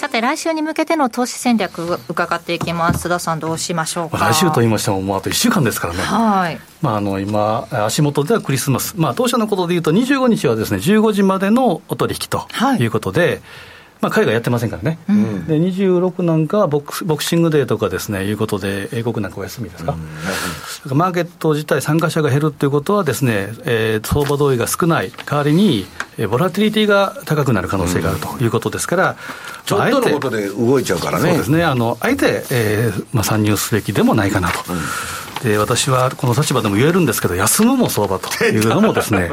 さて来週に向けての投資戦略伺っていきます。須田さんどうしましょうか？来週と言いましてももうあと1週間ですからね。はい。まあ、あの今、足元ではクリスマス、まあ、当社のことでいうと、25日はですね15時までのお取引とい。うことで、はいまあ、海外やってませんからね、うん、で26なんかはボクボクシングデーとかですねいうことで、英国なんかお休みですか、うん、マーケット自体、参加者が減るということは、ですね、えー、相場同意が少ない、代わりに、ボラティリティが高くなる可能性があるということですから、うん、ちょっとのことで動いちゃうからね。そうですね。あのあえて、えーまあ、参入すべきでもないかなと。で私はこの立場でも言えるんですけど、休むも相場と いうのもですね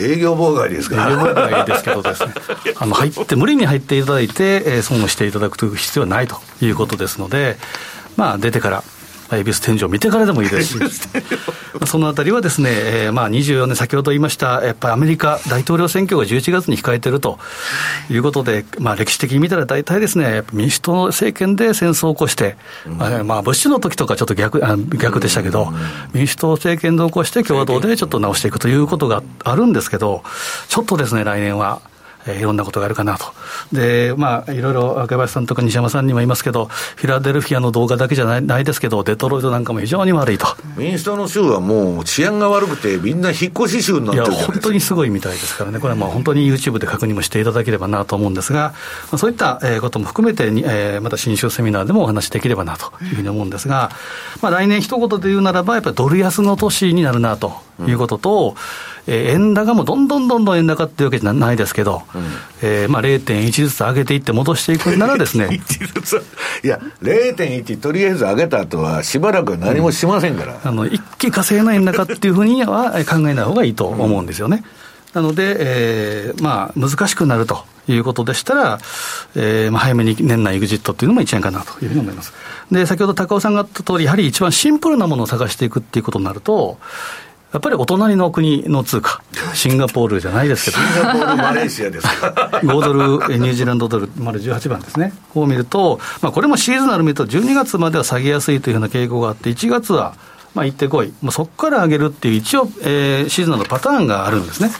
営業妨害ですか？営業妨害ですけどですね、あの入って無理に入っていただいて、えー、損をしていただくという必要はないということですので、まあ、出てから恵比寿天井見てからでもいいですし、そのあたりはですね、えー、まあ24年、先ほど言いました、やっぱりアメリカ大統領選挙が11月に控えているとい。うことで、まあ、歴史的に見たら大体ですね、民主党政権で戦争を起こして、うん、まあ、ブッシュの時とかちょっと逆あ逆でしたけど、民主党政権で起こして、共和党でちょっと直していくということがあるんですけど、ちょっとですね、来年は。えー、いろんなことがあるかなと。で、まあ、いろいろ若林さんとか西山さんにも言いますけど、フィラデルフィアの動画だけじゃないないですけど、デトロイトなんかも非常に悪いと。民主党の州はもう治安が悪くて、みんな引っ越し州になってるいや、本当にすごいみたいですからね、これはまあ本当に YouTube で確認もしていただければなと思うんですが、まあ、そういったことも含めてに、えー、また新州セミナーでもお話しできればなというふうに思うんですが、まあ、来年一言で言うならば、やっぱりドル安の年になるなということと、うんえー、円高もどんどんどんどん円高っていうわけじゃないですけど、うん、えー、まあ、0.1ずつ上げていって戻していくならですね いや、0.1とりあえず上げた後は、しばらく何もしませんから、うん、あの一気稼げない円高っていうふうには 考えない方がいいと思うんですよね。なので、えー、まあ、難しくなるということでしたら、えー、まあ早めに年内エグジットっていうのも一円かなというふうに思います。で、先ほど高尾さんが言った通り、やはり一番シンプルなものを探していくっていうことになると、やっぱりお隣の国の通貨、シンガポールじゃないですけど、シンガポール、マレーシアですか。5ドル、ニュージーランドドル、丸18番ですね。こう見ると、まあ、これもシーズナル見ると、12月までは下げやすいというような傾向があって、1月は、まあ、行ってこい、まあ、そこから上げるっていう、一応、えー、シーズナルのパターンがあるんですね。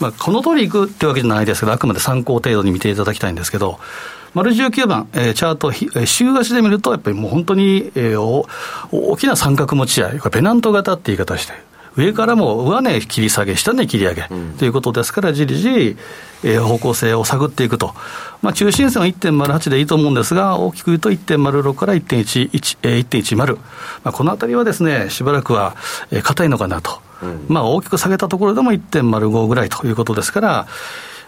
まあ、この通りいくってわけじゃないですけど、あくまで参考程度に見ていただきたいんですけど、丸19番、えー、チャート、えー、週足で見ると、やっぱりもう本当に、えー、お大きな三角持ち合い、これペナント型って言い方して、上からも上値切り下げ、下値切り上げ、ということですから、じりじり、えー、方向性を探っていくと、まあ、中心線は1.08でいいと思うんですが、大きく言うと1.06から1.11、えー、1.10、まあ、このあたりはですね、しばらくは硬、えー、いのかなと、うん、まあ、大きく下げたところでも1.05ぐらいということですから、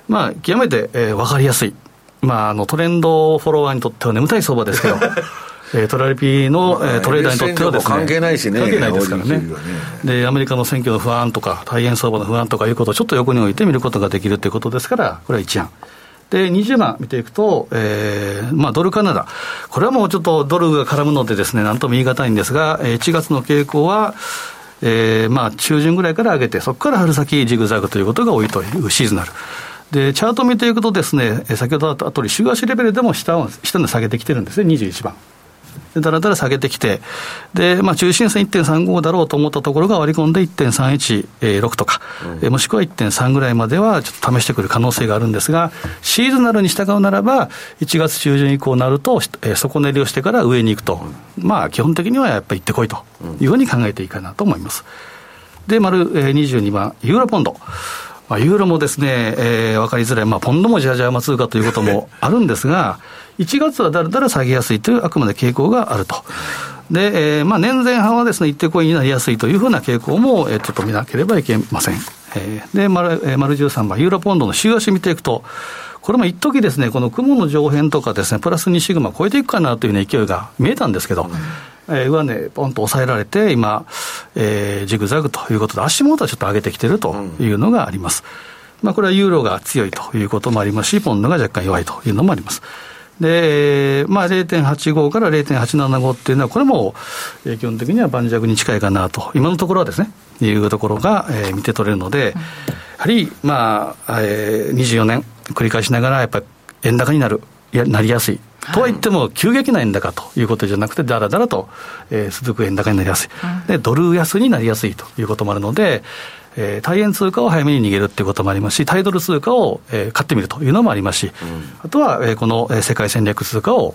まあ、極めて、えー、分かりやすい。まあ、あのトレンドフォロワーにとっては眠たい相場ですけど、えー、トラリピの、えー、トレーダーにとってはですね、関係ないしね、関係ないですからね、でアメリカの選挙の不安とか、大変相場の不安とかいうことをちょっと横に置いて見ることができるということですから、これは一案。で、20番見ていくと、えー、まあ、ドルカナダ。これはもうちょっとドルが絡むのでですね、なんとも言い難いんですが、1月の傾向は、えー、まあ、中旬ぐらいから上げて、そこから春先ジグザグということが多いというシーズナル。で、チャート見ていくとですね、先ほどあった通り、週足レベルでも下を、下に下げてきてるんですね、21番。だらだら下げてきて、で、まあ、中心線1.35だろうと思ったところが割り込んで1.316とか、うん、もしくは1.3ぐらいまではちょっと試してくる可能性があるんですが、シーズナルに従うならば、1月中旬以降になると、えー、底練りをしてから上に行くと、まあ、基本的にはやっぱり行ってこいというふうに考えていいかなと思います。で、丸22番、ユーロポンド。まあ、ユーロもですね、えー、分かりづらい、まあ、ポンドもじゃじゃ馬通貨ということも あるんですが、1月はだらだら下げやすいというあくまで傾向があると。で、えー、まあ、年前半はですね、一定コインになりやすいというふうな傾向も、えー、ちょっと見なければいけません。えー、で、丸、えー、丸13番、ユーロポンドの週足見ていくと、これも一時ですね、この雲の上辺とかですね、プラス2シグマ超えていくかなという、ね、勢いが見えたんですけど、うんえー、上値、ポンと抑えられて、今、えー、ジグザグということで、足元はちょっと上げてきてるというのがあります。まあ、これはユーロが強いということもありますし、ポンドが若干弱いというのもあります。で、まあ、0.85から0.875っていうのは、これも、基本的には盤石に近いかなと、今のところはですね、いうところが、えー、見て取れるので、やはり、まあ、えー、24年繰り返しながら、やっぱり円高になる、やなりやすい。とは言っても、急激な円高ということじゃなくて、だらだらと、えー、続く円高になりやすい、で、ドル安になりやすいということもあるので、えー、対円通貨を早めに逃げるっていうこともありますし、対ドル通貨を、えー、買ってみるというのもありますし、うん、あとは、えー、この、えー、世界戦略通貨を、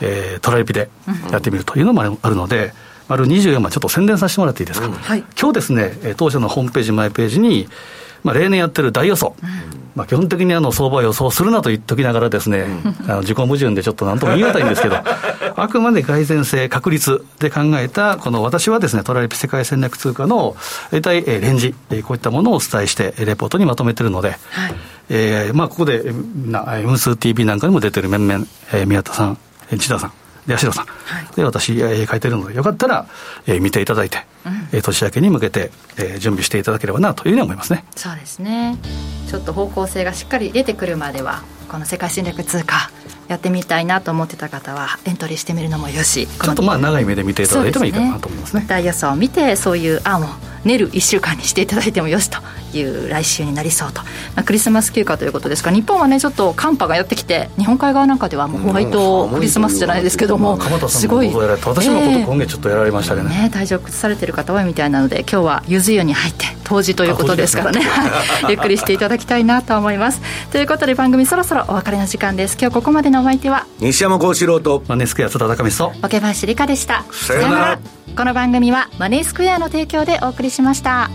えー、トラリピでやってみるというのもあるので、丸24番、ちょっと宣伝させてもらっていいですか？うん。はい、今日ですね、当社のホームページ、マイページに、まあ、例年やってる大予想、うん、まあ、基本的にあの相場予想するなと言っときながらですね、うん、あの自己矛盾でちょっとなんとも言い難いんですけど、あくまで蓋然性、確率で考えた、この私はですね、トラリピ世界戦略通貨の大体レンジ、こういったものをお伝えして、レポートにまとめてるので、はい、えー、まあ、ここで、な、ムス TV なんかにも出てる面々、えー、宮田さん、千田さん、で、八代さん、はい、で私、えー、書いてるので、よかったら、えー、見ていただいて、うん、えー、年明けに向けて、えー、準備していただければなというふうに思いますね。そうですね。ちょっと方向性がしっかり出てくるまでは、この世界戦略通貨、やってみたいなと思ってた方はエントリーしてみるのもよしちょっとまあ長い目で見ていただいてもいいかなと思いますね、ね、大予想を見てそういう案を練る1週間にしていただいてもよしという来週になりそうと、まあ、クリスマス休暇ということですが日本はねちょっと寒波がやってきて日本海側なんかではもうホワイトクリスマスじゃないですけども、すごい私のこと今月ちょっとやられましたね,、ね体調崩されてる方多いみたいなので今日はゆず湯に入って当時ということですからね。ゆっくりしていただきたいなと思います。ということで番組そろそろお別れの時間です。今日ここまでのお相手は西山幸四郎とマネースクエア津田隆光と桶林理香でした。さよなら。この番組はマネースクエアの提供でお送りしました。